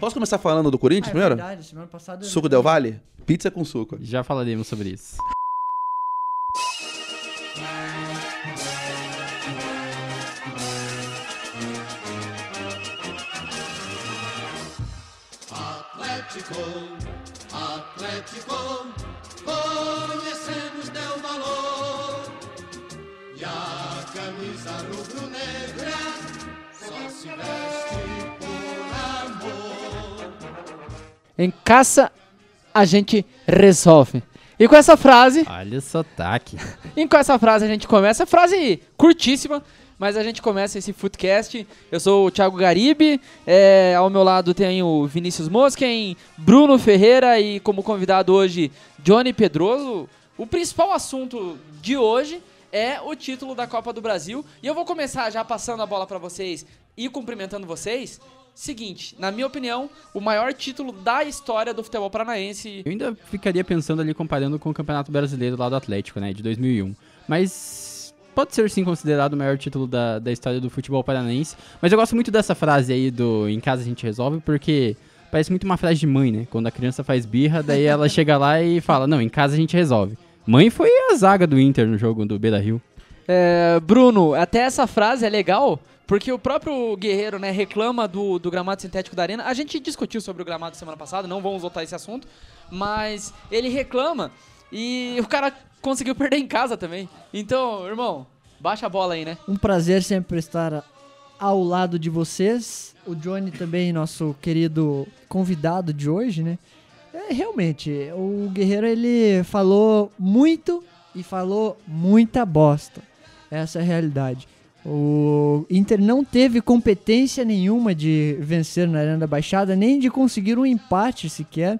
Posso começar falando do Corinthians Ah, é primeiro? verdade, semana passada... eu- Suco Del Valle? Pizza com suco. Já falaremos sobre isso. Atlético, Atlético, conhecemos teu valor. E a camisa rubro-negra só se veste Em casa, a gente resolve. E com essa frase, Olha o sotaque. e com essa frase a gente começa. Frase curtíssima, mas a gente começa esse Footcast. Eu sou o Thiago Garibe, é, ao meu lado tem o Vinícius Mosquen, Bruno Ferreira e como convidado hoje, Johnny Pedroso. O principal assunto de hoje é o título da Copa do Brasil. E eu vou começar já passando a bola pra vocês e cumprimentando vocês. Seguinte, na minha opinião, o maior título da história do futebol paranaense. Eu ainda ficaria pensando ali comparando com o Campeonato Brasileiro lá do Atlético, né, de 2001. Mas pode ser sim considerado o maior título da, da história do futebol paranaense. Mas eu gosto muito dessa frase aí do em casa a gente resolve, porque parece muito uma frase de mãe, né? Quando a criança faz birra, daí ela chega lá e fala, não, em casa a gente resolve. Mãe foi a zaga do Inter no jogo do Beira-Rio. É, Bruno, até essa frase é legal, porque o próprio Guerreiro, né, reclama do, do gramado sintético da arena. A gente discutiu sobre o gramado semana passada, não vamos voltar a esse assunto, mas ele reclama e o cara conseguiu perder em casa também. Então, irmão, baixa a bola aí, né? Um prazer sempre estar ao lado de vocês. O Johnny também, nosso querido convidado de hoje, né? É, realmente, o Guerreiro ele falou muito e falou muita bosta. Essa é a realidade. O Inter não teve competência nenhuma de vencer na Arena da Baixada, nem de conseguir um empate sequer.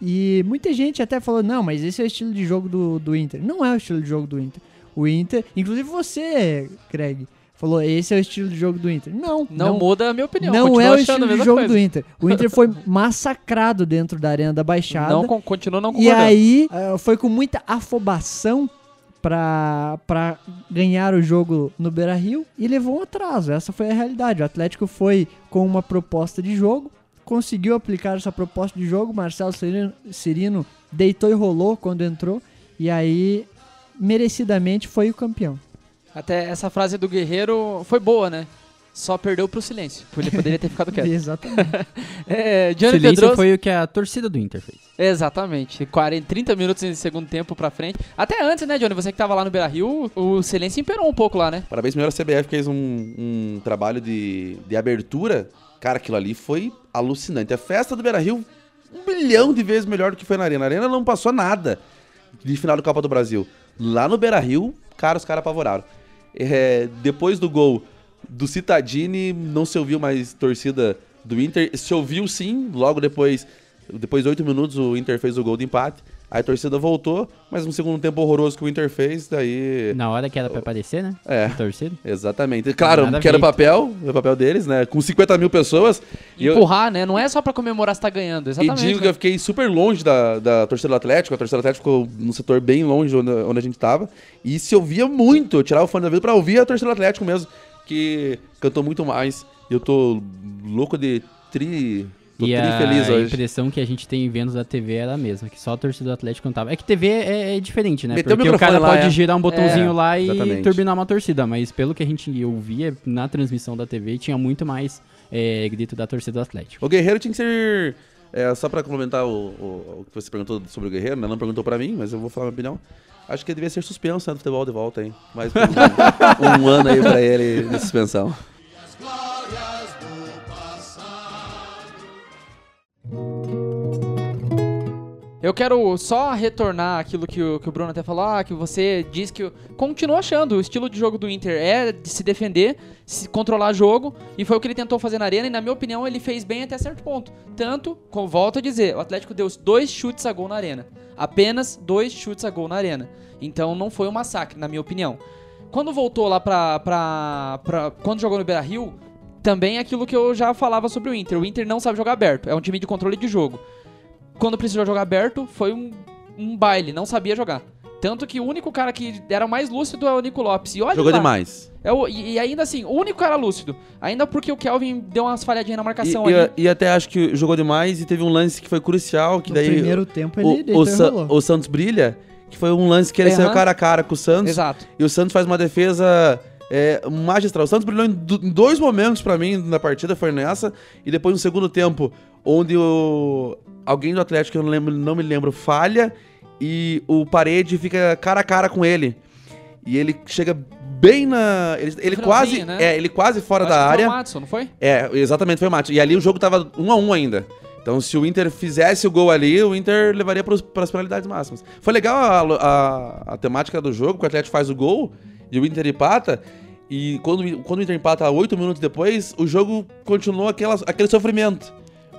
E muita gente até falou: não, mas esse é o estilo de jogo do, do Inter. Não é o estilo de jogo do Inter. O Inter, inclusive você, Craig, falou: esse é o estilo de jogo do Inter. Não, Não, muda a minha opinião. não é o estilo de jogo coisa. do Inter. O Inter foi massacrado dentro da Arena da Baixada. Não, con- continuo não e concordando. aí eh, foi com muita afobação pra ganhar o jogo no Beira Rio e levou um atraso. Essa foi a realidade. O Atlético foi com uma proposta de jogo, conseguiu aplicar essa proposta de jogo. Marcelo Cirino, Cirino deitou e rolou quando entrou. E aí, merecidamente, foi o campeão. Até essa frase do Guerreiro foi boa, né? Só perdeu pro silêncio. Ele poderia ter ficado quieto. Exatamente. É, Johnny Silêncio Pedroso. foi o que a torcida do Inter fez. Exatamente. 40, 30 minutos em segundo tempo pra frente. Até antes, né, Johnny? Você que tava lá no Beira Rio, o silêncio imperou um pouco lá, né? Parabéns primeiro a CBF que fez um, um trabalho de, de abertura. Cara, aquilo ali foi alucinante. A festa do Beira Rio, um bilhão de vezes melhor do que foi na Arena. A Arena não passou nada de final da Copa do Brasil. Lá no Beira Rio, cara, os caras apavoraram. É, depois do gol do Citadini, não se ouviu mais torcida do Inter. Se ouviu sim, logo depois, depois de oito minutos, o Inter fez o gol de empate. Aí a torcida voltou, mas um segundo tempo horroroso que o Inter fez, daí. Na hora que era pra aparecer, né? É. A torcida. Exatamente. Claro, Nada que era o feito. papel, o papel deles, né? Com 50 mil pessoas. E, eu, Empurrar, né? Não é só pra comemorar se tá ganhando. e Exatamente. digo que né? eu fiquei super longe da, da torcida do Atlético. A torcida do Atlético ficou num setor bem longe onde, onde a gente tava. E se ouvia muito. Eu tirava o fone da vida pra ouvir a torcida do Atlético mesmo. Que cantou muito mais. E eu tô louco de tri. Tô e tri a feliz hoje. impressão que a gente tem vendo da TV era a mesma, que só a torcida do Atlético cantava. É que TV é, é diferente, né? Meteu o Porque o cara microfone lá, pode é. girar um botãozinho É, lá e exatamente. turbinar uma torcida, mas pelo que a gente ouvia na transmissão da TV, tinha muito mais é, grito da torcida do Atlético. O Guerreiro tinha que ser. é, só pra complementar o, o- o que você perguntou sobre o Guerreiro, né? Não perguntou pra mim, mas eu vou falar minha opinião. Acho que ele devia ser suspenso né, do futebol de volta, hein? Mais um, um ano aí pra ele de suspensão. As glórias do passado. Eu quero só retornar aquilo que o, que o Bruno até falou, ah, que você diz que... Continua achando, o estilo de jogo do Inter é de se defender, se controlar jogo, e foi o que ele tentou fazer na arena, e na minha opinião ele fez bem até certo ponto. Tanto, com, volto a dizer, o Atlético deu dois chutes a gol na arena. Apenas dois chutes a gol na arena. Então não foi um massacre, na minha opinião. Quando voltou lá pra... pra, pra quando jogou no Beira-Rio, também é aquilo que eu já falava sobre o Inter. O Inter não sabe jogar aberto, é um time de controle de jogo quando precisou jogar aberto, foi um, um baile, não sabia jogar. Tanto que o único cara que era mais lúcido é o Nico Lopes. E olha Jogou lá, demais. é o- e, e ainda assim, o único cara lúcido. Ainda porque o Kelvin deu umas falhadinhas na E, marcação e- ali. e até acho que jogou demais e teve um lance que foi crucial, que No daí primeiro tempo ele o, o, e Sa- o Santos brilha, que foi um lance que ele Aham. saiu cara a cara com o Santos. Exato. E o Santos faz uma defesa é, magistral. O Santos brilhou em, do- em dois momentos pra mim na partida, foi nessa. E depois no segundo tempo, onde o alguém do Atlético, eu não, lembro, não me lembro, falha e o Parede fica cara a cara com ele. E ele chega bem na... Ele, ele quase, né? é, ele quase fora da que foi área. o Madison, não foi? É, exatamente, foi o mate. E ali o jogo tava 1 a 1 ainda. Então, se o Inter fizesse o gol ali, o Inter levaria para as penalidades máximas. Foi legal a, a- a temática do jogo, que o Atlético faz o gol e o Inter empata. E quando, quando o Inter empata 8 minutos depois, o jogo continuou aquela, aquele sofrimento.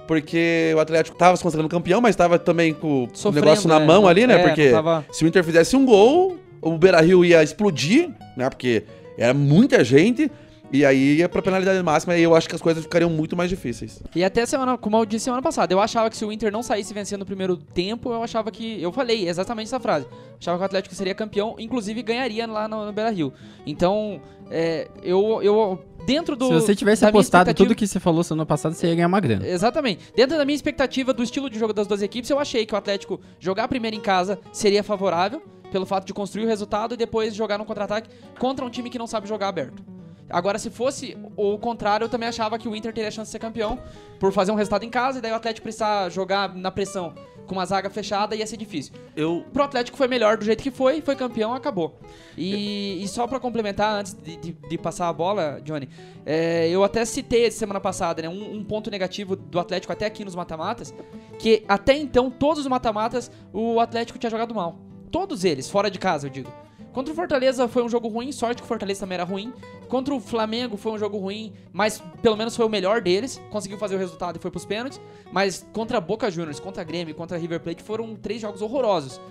Porque o Atlético tava se considerando campeão, mas tava também com o Sofrendo, negócio na né? mão ali, né? É, porque tava- se o Inter fizesse um gol, o Beira Rio ia explodir, né? Porque era muita gente. E aí ia pra penalidade máxima e eu acho que as coisas ficariam muito mais difíceis. E até semana, como eu disse semana passada, eu achava que se o Inter não saísse vencendo no primeiro tempo, eu achava que. Eu falei exatamente essa frase. Achava que o Atlético seria campeão, inclusive ganharia lá no, no Beira Rio. Então, é, eu, eu. Dentro do. Se você tivesse apostado tudo que você falou semana passada, você ia ganhar uma grana. Exatamente. Dentro da minha expectativa do estilo de jogo das duas equipes, eu achei que o Atlético jogar primeiro em casa seria favorável, pelo fato de construir o resultado e depois jogar no contra-ataque contra um time que não sabe jogar aberto. Agora, se fosse o contrário, eu também achava que o Inter teria chance de ser campeão por fazer um resultado em casa e daí o Atlético precisar jogar na pressão com uma zaga fechada ia ser difícil. Eu. Pro Atlético foi melhor do jeito que foi, foi campeão, acabou. E, e só pra complementar, antes de, de- de passar a bola, Johnny, é, eu até citei semana passada, né, um, um ponto negativo do Atlético até aqui nos mata-matas, que até então, todos os mata-matas, o Atlético tinha jogado mal. Todos eles, fora de casa, eu digo. Contra o Fortaleza foi um jogo ruim, sorte que o Fortaleza também era ruim. Contra o Flamengo foi um jogo ruim, mas pelo menos foi o melhor deles. Conseguiu fazer o resultado e foi pros pênaltis. Mas contra Boca Juniors, contra Grêmio, contra River Plate foram três jogos horrorosos.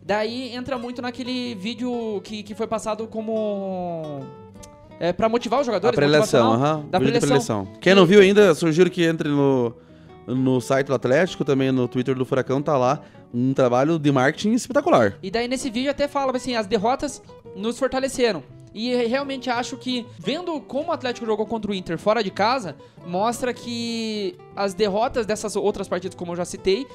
Daí entra muito naquele vídeo que, que foi passado como. É, pra motivar os A jogadores. preleção, motivacional. aham. Da vídeo de preleção. Quem não viu ainda, sugiro que entre no, no site do Atlético, também no Twitter do Furacão, tá lá um trabalho de marketing espetacular. E daí nesse vídeo até fala assim, as derrotas nos fortaleceram. E realmente acho que, vendo como o Atlético jogou contra o Inter fora de casa, mostra que as derrotas dessas outras partidas, como eu já citei,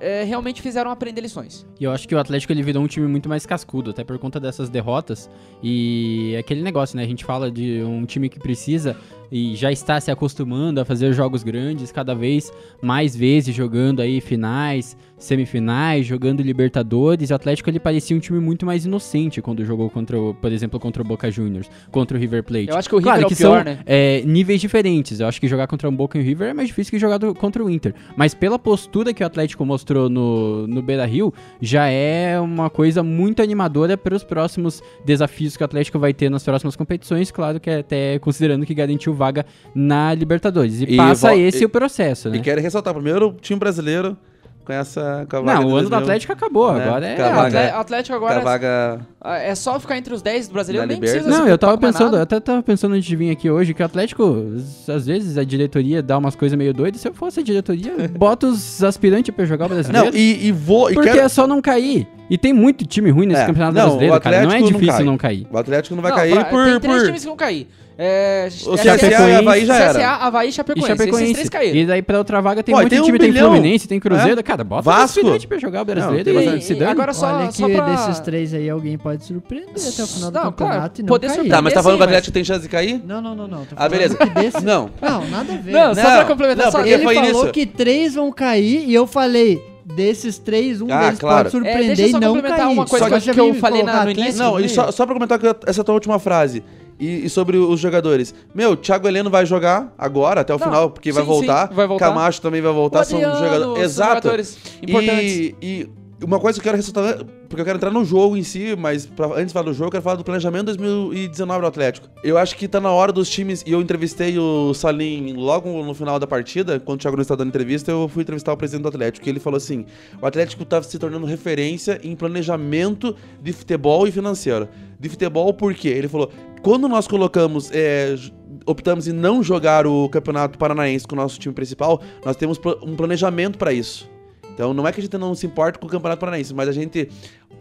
é, realmente fizeram aprender lições. E eu acho que o Atlético ele virou um time muito mais cascudo, até por conta dessas derrotas. E aquele negócio, né? A gente fala de um time que precisa e já está se acostumando a fazer jogos grandes, cada vez mais vezes jogando aí finais, semifinais, jogando Libertadores. O Atlético ele parecia um time muito mais inocente quando jogou contra, o, por exemplo, contra o Boca Juniors, contra o River Plate. Eu acho que o River claro é o que pior, são né? é, níveis diferentes. Eu acho que jogar contra um Boca e o River é mais difícil que jogar do- contra o Inter. Mas pela postura que o Atlético mostrou no, no Beira Rio, já é uma coisa muito animadora para os próximos desafios que o Atlético vai ter nas próximas competições. Claro que é até considerando que garantiu vaga na Libertadores. E, E passa esse e- o processo, né? E quero ressaltar, primeiro, o time brasileiro com essa com a vaga Não, o ano do 2000, Atlético acabou. né? Agora é. É, vaga- Atlético agora vaga... é só ficar entre os 10 do brasileiro, nem precisa Não, eu tava pensando, eu até tava pensando antes de vir aqui hoje que o Atlético, às vezes a diretoria dá umas coisas meio doidas. Se eu fosse a diretoria, bota os aspirantes pra jogar o brasileiro. Não, e, e vou... E Porque quero... é só não cair. E tem muito time ruim nesse É, campeonato não, brasileiro, o cara. Não é não difícil cai. não cair. O Atlético não vai Não, cair pra- por... Tem três por... times que vão cair. É, O é CSA e Havaí já CSA, era. Havaí e E Chapecoense. Chapecoense. Esses três caíram. E daí pra outra vaga tem Pô, muito tem um time, tem bilhão. Fluminense, tem Cruzeiro. É. Cara, bota Vasco. aspirantes pra jogar o brasileiro tem e, se E dane. agora só, Olha só que pra... desses três aí alguém pode surpreender até o final do Não, campeonato claro, e não poder cair. surpreender. Tá, mas tá falando que o Atlético tem chance de cair? Não, não, não, não. Ah, beleza. Não. Não, nada a ver. Não, só Não, pra complementar, não, Ele falou que três vão cair e eu falei, desses três, um Ah, deles claro. pode É, surpreender deixa eu só e não complementar cair. uma coisa Só que eu- já que eu falei na- no início. Não, e só, só pra comentar que- essa tua última frase. E, e sobre os jogadores. Meu, Thiago Heleno vai jogar agora, até o Não, final, porque vai sim, voltar. sim, vai voltar. Camacho também vai voltar. O são Adriano, jogadores. são Exato. jogadores importantes. E, e uma coisa que eu quero ressaltar, porque eu quero entrar no jogo em si, mas pra- antes de falar do jogo, eu quero falar do planejamento 2019 do Atlético. Eu acho que tá na hora dos times, e eu entrevistei o Salim logo no final da partida, quando o Thiago não estava dando entrevista, eu fui entrevistar o presidente do Atlético, e ele falou assim, o Atlético tá se tornando referência em planejamento de futebol e financeiro. De futebol por quê? Ele falou, quando nós colocamos, é, optamos em não jogar o Campeonato Paranaense com o nosso time principal, nós temos um planejamento para isso. Então não é que a gente não se importa com o Campeonato Paranaense, mas a gente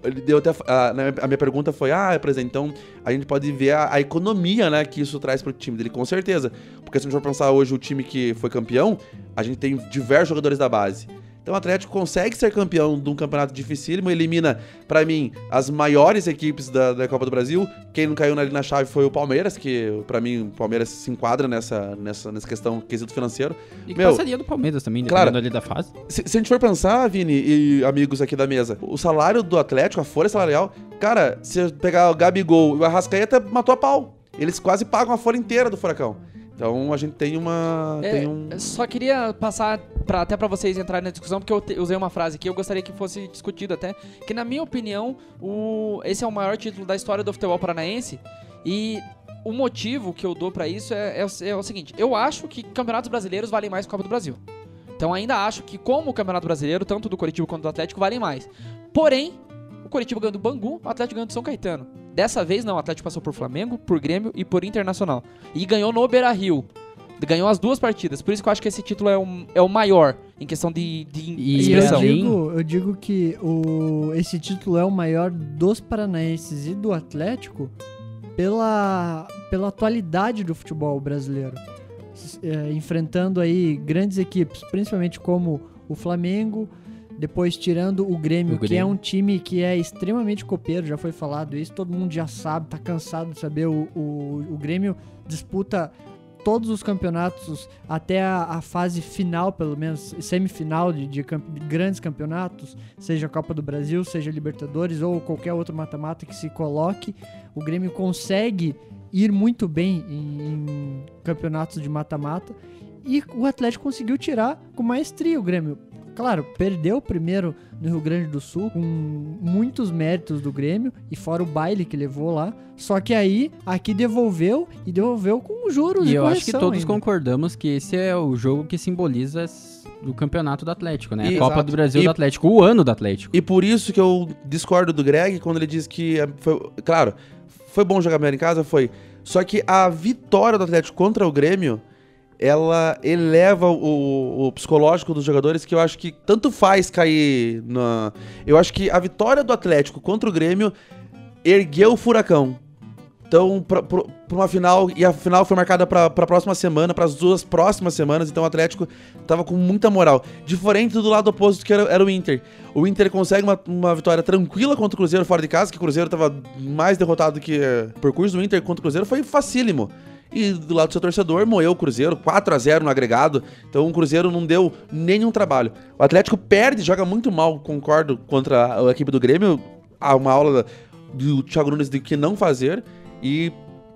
ele deu até. A, a minha pergunta foi: ah, presidente, então a gente pode ver a, a economia, né, que isso traz pro time dele, com certeza. Porque se a gente for pensar hoje o time que foi campeão, a gente tem diversos jogadores da base. Então o Atlético consegue ser campeão de um campeonato dificílimo, elimina, pra mim, as maiores equipes da, da Copa do Brasil. Quem não caiu ali na chave foi o Palmeiras, que pra mim o Palmeiras se enquadra nessa, nessa, nessa questão quesito financeiro. E Meu, passaria do Palmeiras também, claro. ali da fase. Se, se a gente for pensar, Vini e amigos aqui da mesa, o salário do Atlético, a folha salarial, cara, se eu pegar o Gabigol e o Arrascaeta, matou a pau. Eles quase pagam a folha inteira do Furacão. Então a gente tem uma. É, tem um... Só queria passar pra, até pra vocês entrarem na discussão, porque eu te- usei uma frase aqui, eu gostaria que fosse discutido até, que na minha opinião, o, esse é o maior título da história do futebol paranaense, e o motivo que eu dou pra isso é, é o- é o seguinte, eu acho que campeonatos brasileiros valem mais que Copa do Brasil. Então ainda acho que como o Campeonato Brasileiro, tanto do Coritiba quanto do Atlético, valem mais. Porém, o Coritiba ganhou do Bangu, o Atlético ganhou do São Caetano. Dessa vez não, o Atlético passou por Flamengo, por Grêmio e por Internacional. E ganhou no Beira-Rio. Ganhou as duas partidas. Por isso que eu acho que esse título é o, é o maior em questão de, de E eu expressão. além- digo, eu digo que o, esse título é o maior dos paranaenses e do Atlético pela, pela atualidade do futebol brasileiro. É, enfrentando aí grandes equipes, principalmente como o Flamengo, depois tirando o Grêmio, O que é Grêmio. um time que é extremamente copeiro, já foi falado isso, todo mundo já sabe, tá cansado de saber, o, o, o Grêmio disputa todos os campeonatos até a, a fase final, pelo menos semifinal de, de campe- de grandes campeonatos, seja a Copa do Brasil, seja Libertadores ou qualquer outro mata-mata que se coloque, o Grêmio consegue ir muito bem em, em campeonatos de mata-mata e o Atlético conseguiu tirar com maestria o Grêmio. Claro, perdeu o primeiro no Rio Grande do Sul, com muitos méritos do Grêmio, e fora o baile que levou lá. Só que aí, aqui devolveu, e devolveu com juros E e eu acho que todos ainda. concordamos que esse é o jogo que simboliza o campeonato do Atlético, né? E- a Copa Exato. do Brasil E- do Atlético, o ano do Atlético. E por isso que eu discordo do Greg quando ele diz que. é- Foi, claro, foi bom jogar melhor em casa, foi. Só que a vitória do Atlético contra o Grêmio, ela eleva o, o psicológico dos jogadores que eu acho que tanto faz cair na. Eu acho que a vitória do Atlético contra o Grêmio ergueu o furacão. Então, pra, uma final, e a final foi marcada pra, pra próxima semana, pras duas próximas semanas, então o Atlético tava com muita moral. Diferente do lado oposto que era, era o Inter. O Inter consegue uma, uma vitória tranquila contra o Cruzeiro fora de casa, que o Cruzeiro tava mais derrotado que o percurso do Inter contra o Cruzeiro foi facílimo. E do lado do seu torcedor, moeu o Cruzeiro, 4 a 0 no agregado. Então o Cruzeiro não deu nenhum trabalho. O Atlético perde, joga muito mal, concordo, contra a equipe do Grêmio. Há uma aula do Thiago Nunes de que não fazer. E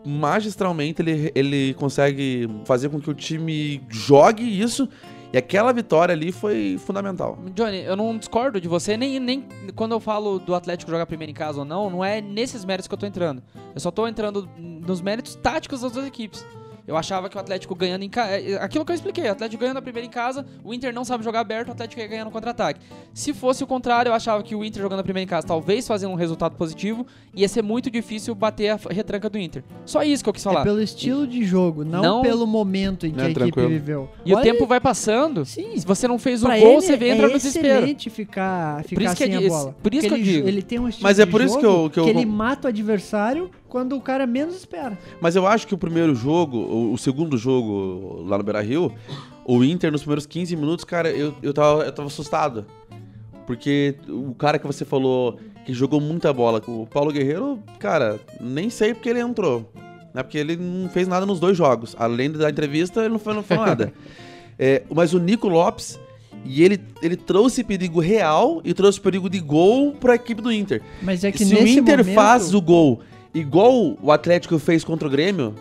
magistralmente ele, ele consegue fazer com que o time jogue isso. E aquela vitória ali foi fundamental. Johnny, eu não discordo de você, nem, nem quando eu falo do Atlético jogar primeiro em casa ou não, não é nesses méritos que eu tô entrando. Eu só tô entrando nos méritos táticos das duas equipes. Eu achava que o Atlético ganhando em casa. Aquilo que eu expliquei, o Atlético ganhando a primeira em casa, o Inter não sabe jogar aberto, o Atlético ia ganhar no contra-ataque. Se fosse o contrário, eu achava que o Inter jogando a primeira em casa, talvez fazendo um resultado positivo, ia ser muito difícil bater a retranca do Inter. Só isso que eu quis falar. É pelo estilo de jogo, não, Não- pelo momento em que É, a equipe tranquilo. viveu. E o Olha- tempo vai passando. Sim, Se você não fez o pra gol, você vem é entra no desespero. excelente ficar, ficar isso que sem eu a disse, bola. por isso Porque que eu ele, digo. Ele tem um estilo Mas é de por isso que jogo eu- que eu- ele mata o adversário quando o cara menos espera. Mas eu acho que o primeiro jogo, o, o segundo jogo lá no Beira Rio, o Inter nos primeiros 15 minutos, cara, eu, eu, tava, eu tava assustado. Porque o cara que você falou que jogou muita bola, o Paulo Guerreiro, cara, nem sei porque ele entrou. Né? Porque ele não fez nada nos dois jogos. Além da entrevista, ele não falou, não falou nada. É, mas o Nico Lopes, e ele, ele trouxe perigo real e trouxe perigo de gol pra equipe do Inter. Mas é que Se o Inter momento, faz o gol igual o Atlético fez contra o Grêmio,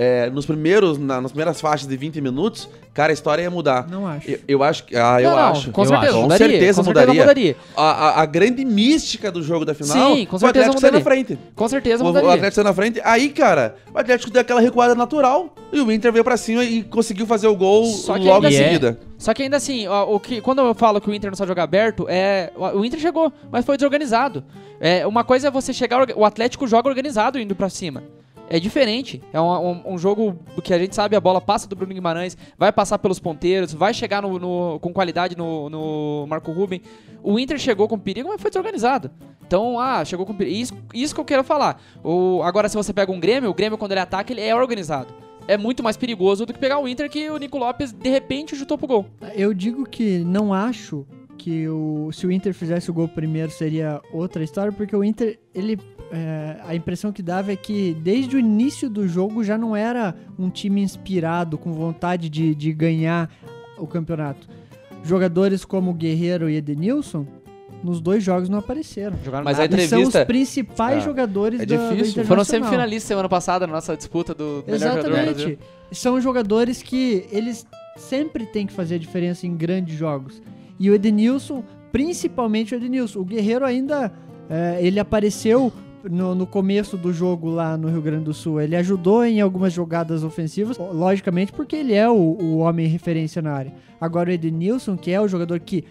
é, nos primeiros, na- nas primeiras faixas de 20 minutos, cara, a história ia mudar. Não acho. Eu, eu acho que. Ah, eu Não, não, acho. Com Eu certeza, acho. Com mudaria. certeza com certeza mudaria. mudaria. A, a- a grande mística do jogo da final Sim, com foi o certeza Atlético sair na mudaria. frente. Com certeza O, o mudaria. Atlético saiu na frente. Aí, cara, o Atlético deu aquela recuada natural e o Inter veio pra cima e conseguiu fazer o gol Só que logo em assim- seguida. Só que ainda assim, ó, o que, quando eu falo que o Inter não sabe jogar aberto, é o o Inter chegou, mas foi desorganizado. É, uma coisa é você chegar, o Atlético joga organizado indo pra cima. É diferente. É um, um- um jogo que a gente sabe, a bola passa do Bruno Guimarães, vai passar pelos ponteiros, vai chegar no- no- com qualidade no, no Marco Ruben. O Inter chegou com perigo, mas foi desorganizado. Então, ah, chegou com perigo. Isso, isso que eu quero falar. O, agora, se você pega um Grêmio, o Grêmio, quando ele ataca, ele é organizado. É muito mais perigoso do que pegar o Inter, que o Nico Lopes, de repente, chutou pro gol. Eu digo que não acho que o, se o Inter fizesse o gol primeiro seria outra história, porque o Inter, ele. é, a impressão que dava é que desde o início do jogo já não era um time inspirado, com vontade de, de ganhar o campeonato. Jogadores como Guerreiro e Edenilson, nos dois jogos não apareceram. Jogaram Mas a nada. E são os entrevista- principais Ah, jogadores é difícil. Foram semifinalistas semana passada na nossa disputa do melhor jogador do Brasil. Exatamente. São jogadores que eles sempre têm que fazer a diferença em grandes jogos. E o Edenilson, principalmente o Edenilson. O Guerreiro ainda, é, ele apareceu no, no começo do jogo lá no Rio Grande do Sul. Ele ajudou em algumas jogadas ofensivas, logicamente porque ele é o, o homem referência na área. Agora o Edenilson, que é o jogador que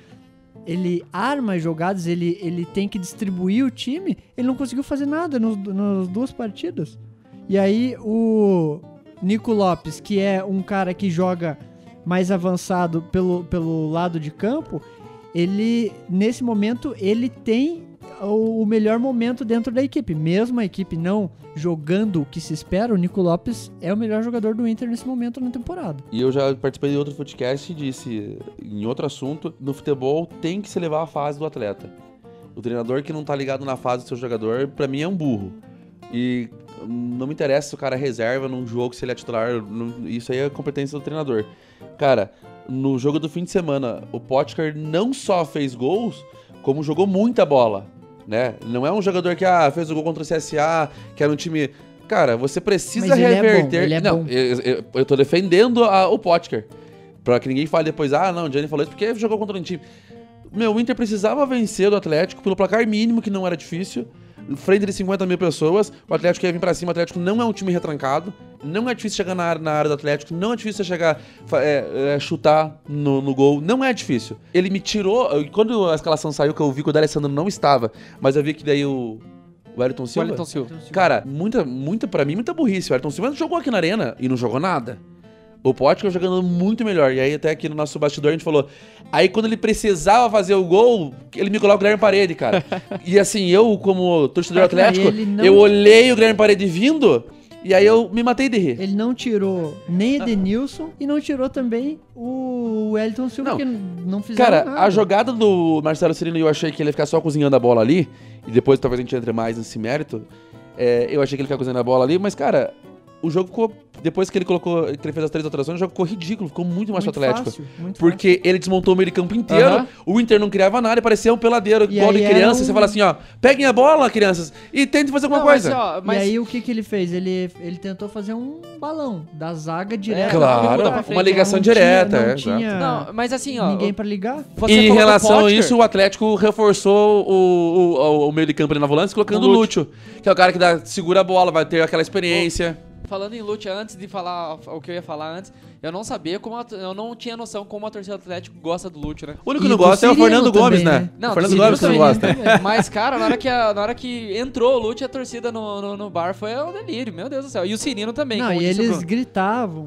ele arma as jogadas, ele, ele tem que distribuir o time, ele não conseguiu fazer nada nos, nas duas partidas. E aí o Nico Lopes, que é um cara que joga mais avançado pelo, pelo lado de campo, ele, nesse momento, ele tem o, melhor momento dentro da equipe. Mesmo a equipe não jogando o que se espera, o Nico Lopes é o melhor jogador do Inter nesse momento na temporada. E eu já participei de outro podcast e disse, em outro assunto, no futebol tem que se levar a fase do atleta. O treinador que não tá ligado na fase do seu jogador, pra mim é um burro. E não me interessa se o cara é reserva num jogo, se ele é titular, isso aí é competência do treinador. Cara, no jogo do fim de semana, o Potker não só fez gols, como jogou muita bola, né? Não é um jogador que ah, fez o gol contra o CSA, que era um time... Cara, você precisa Mas ele é bom, reverter... ele é não. Eu, eu, eu tô defendendo a- o Potker. Pra que ninguém fale depois, ah, não, o Gianni falou isso porque jogou contra um time. Meu, o Inter precisava vencer do Atlético pelo placar mínimo, que não era difícil. Frente de 50 mil pessoas, o Atlético ia vir pra cima. O Atlético não é um time retrancado. Não é difícil chegar na área, na área do Atlético. Não é difícil chegar, é, é, chutar no, no gol. Não é difícil. Ele me tirou. Quando a escalação saiu, que eu vi que o D'Alessandro não estava, mas eu vi que daí o. O Ayrton O Silva. Silva. Cara, muita, muita, pra mim, muita burrice. O Ayrton Silva jogou aqui na arena e não jogou nada. O Potker jogando muito melhor. E aí, até aqui no nosso bastidor, a gente falou. Aí, quando ele precisava fazer o gol, ele me coloca o Guilherme Parede, cara. e assim, eu, como torcedor cara, atlético, não- eu olhei o Guilherme Parede vindo. E aí eu me matei de rir. Ele não tirou nem Edenilson e não tirou também o Wellington Silva, Não. que não fizeram Cara, nada. a jogada do Marcelo Cirino, eu achei que ele ia ficar só cozinhando a bola ali. E depois talvez a gente entre mais nesse mérito. É, eu achei que ele ficar cozinhando a bola ali, mas, cara, o jogo ficou. Depois que ele colocou. que ele fez as três alterações, o jogo ficou ridículo, ficou muito mais muito Atlético. fácil, muito Porque ele desmontou o meio de campo inteiro, o Inter não criava nada, parecia um peladeiro, E igual de criança. um- Você fala assim, ó, peguem a bola, crianças, e tentem fazer alguma Não, mas, coisa. ó, mas E aí o que, que ele fez? Ele, ele tentou fazer um balão da zaga direto. claro, botar pra frente, uma ligação Não tinha- direta. Não é, tinha. Não, mas assim, ó. ninguém pra ligar. você E em relação a isso, o Atlético reforçou o, o, o meio de campo ali na volante, colocando O o Lúcio. Lúcio, que é o cara que dá, segura a bola, vai ter aquela experiência. Falando em Lute, antes de falar o que eu ia falar antes, eu não sabia como a, eu não tinha noção como a torcida do Atlético gosta do Lute, né? O único que não gosta é o Fernando Gomes, também, né? né? Não, o Fernando do Gomes que não gosta. também. Mas, cara, na hora que, a- na hora que entrou o Lute, a torcida no, no, no bar foi um delírio, meu Deus do céu. E o Cirino também. não, como e eles gritavam,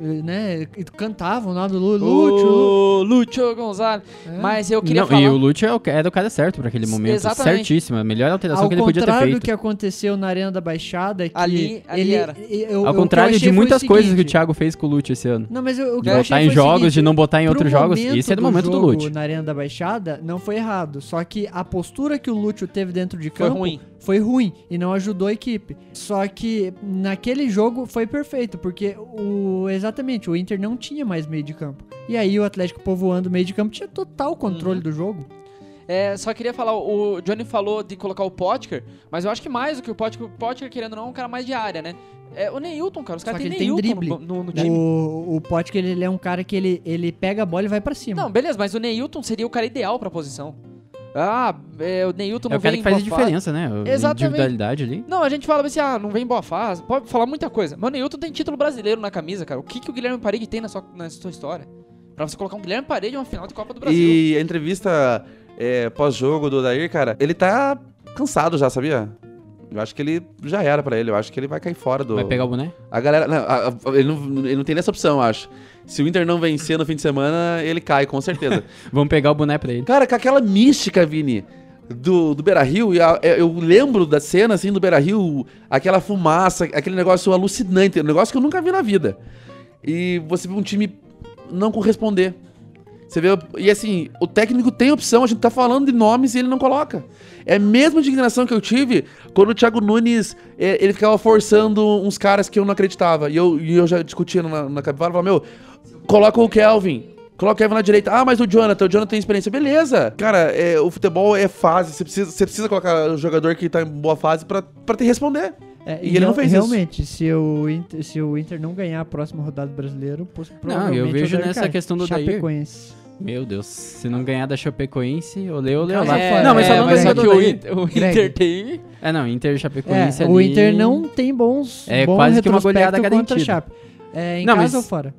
né? Cantavam lá do Lu- Lúcio. O Lúcio Gonzalez. É. Mas eu queria Não, falar... E o Lute é o, era o cara certo pra aquele momento. Exatamente. Certíssimo. A melhor alteração Ao que ele podia ter contrário do feito. que aconteceu na Arena da Baixada, que Ali- ali ele, era. eu- Ao contrário de foi muitas coisas que o Thiago fez com o Lute esse ano. Não, mas eu, o que De eu botar achei em foi o jogos, seguinte, de não botar em outros jogos. momento Esse é do momento do jogo Lute. Na Arena da Baixada não foi errado, só que a postura que o Lúcio teve dentro de Foi campo ruim. Foi ruim e não ajudou a equipe. Só que naquele jogo foi perfeito, porque o exatamente, o Inter não tinha mais meio de campo. E aí o Atlético povoando o meio de campo tinha total controle Uhum. do jogo. É, só queria falar, o Johnny falou de colocar o Potker, mas eu acho que mais do que o Potker, o Potker, querendo ou não, é um cara mais de área, né? É o Neilton, cara. Os caras que têm ele tem Neilton drible. no, no, no time. O, o Potker, ele é um cara que ele, ele pega a bola e vai pra cima. Não, beleza, mas o Neilton seria o cara ideal pra posição. Ah, é, o Neilton É não o cara vem que faz a diferença, né? A Exatamente. Individualidade ali. Não, a gente fala assim, ah, não vem em boa fase. Pode falar muita coisa. Mas o Neilton tem título brasileiro na camisa, cara. O que, que o Guilherme Parede tem na sua, na sua história? Pra você colocar um Guilherme Parede em uma final de Copa do Brasil. E a entrevista é, pós-jogo do Odair, cara, ele tá cansado já, sabia? Eu acho que ele já era pra ele. Eu acho que ele vai cair fora do. Vai pegar o boné? A galera. Não, a- a- ele, não, ele não tem nessa opção, eu acho. Se o Inter não vencer no fim de semana, ele cai, com certeza. Vamos pegar o boné pra ele. Cara, com aquela mística, Vini, do, do Beira Rio, e a- é, eu lembro da cena assim do Beira Rio, aquela fumaça, aquele negócio alucinante, um negócio que eu nunca vi na vida. E você vê um time não corresponder. Você vê. E assim, o técnico tem opção, a gente tá falando de nomes e ele não coloca. É a mesma indignação que eu tive quando o Thiago Nunes é, ele ficava forçando uns caras que eu não acreditava. E eu, e eu já discutia na, na capivara, falava, meu, coloca o Kelvin. Coloca o Kelvin na direita. Ah, mas o Jonathan, o Jonathan tem experiência. Beleza. Cara, é, o futebol é fase. Você precisa, você precisa colocar o jogador que tá em boa fase pra, pra te responder. É, E ele não fez isso. realmente, se o Inter, se o Inter não ganhar a próxima rodada do brasileiro, provavelmente eu vejo o nessa cai. questão do. Chapecoense. Meu Deus, se não ganhar da Chapecoense, olê, olê, olê. É, fora. Não, mas é, mas só do que o. Inter, o. Inter tem... É, não, Inter e É, Chapecoense o ali- Inter não tem bons É bom quase que uma goleada retrospecto contra a garantida. Chape. É, em Não, casa mas- ou fora?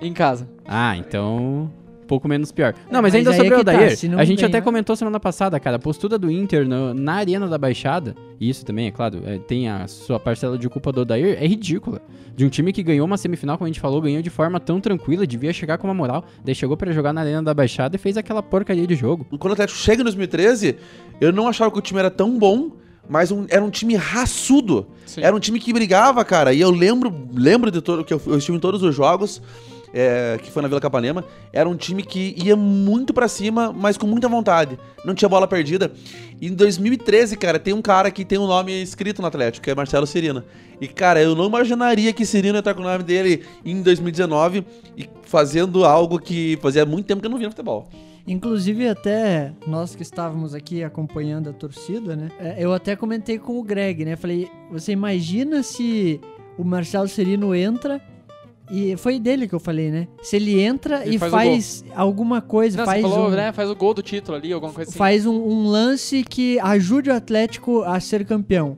Em casa. Ah, então. Um pouco menos pior. Não, mas mas ainda sobre é o tá, Odair, não a gente até ganhar- comentou semana passada, cara, a postura do Inter no- na Arena da Baixada, e isso também, é claro, é, tem a sua parcela de culpa do Odair, é ridícula. De um time que ganhou uma semifinal, como a gente falou, ganhou de forma tão tranquila, devia chegar com uma moral, daí chegou pra jogar na Arena da Baixada e fez aquela porcaria de jogo. Quando o Atlético chega em 2013, eu não achava que o time era tão bom, mas um- era um time raçudo. Sim. Era um time que brigava, cara. E eu lembro, lembro de todo que eu, eu estive em todos os jogos. É, que foi na Vila Capanema, era um time que ia muito pra cima, mas com muita vontade. Não tinha bola perdida. E em 2013, cara, tem um cara que tem um nome escrito no Atlético, que é Marcelo Cirino. E, cara, eu não imaginaria que Cirino ia estar com o nome dele em 2019 e fazendo algo que fazia muito tempo que eu não via no futebol. Inclusive, até nós que estávamos aqui acompanhando a torcida, né? é, Eu até comentei com o Greg, né? Falei, você imagina se o Marcelo Serino entra. E foi dele que eu falei, né? Se ele entra Ele e faz faz, alguma coisa, Não, faz você falou, um, né? Faz o gol do título ali, alguma coisa assim. faz um, um lance que ajude o Atlético a ser campeão.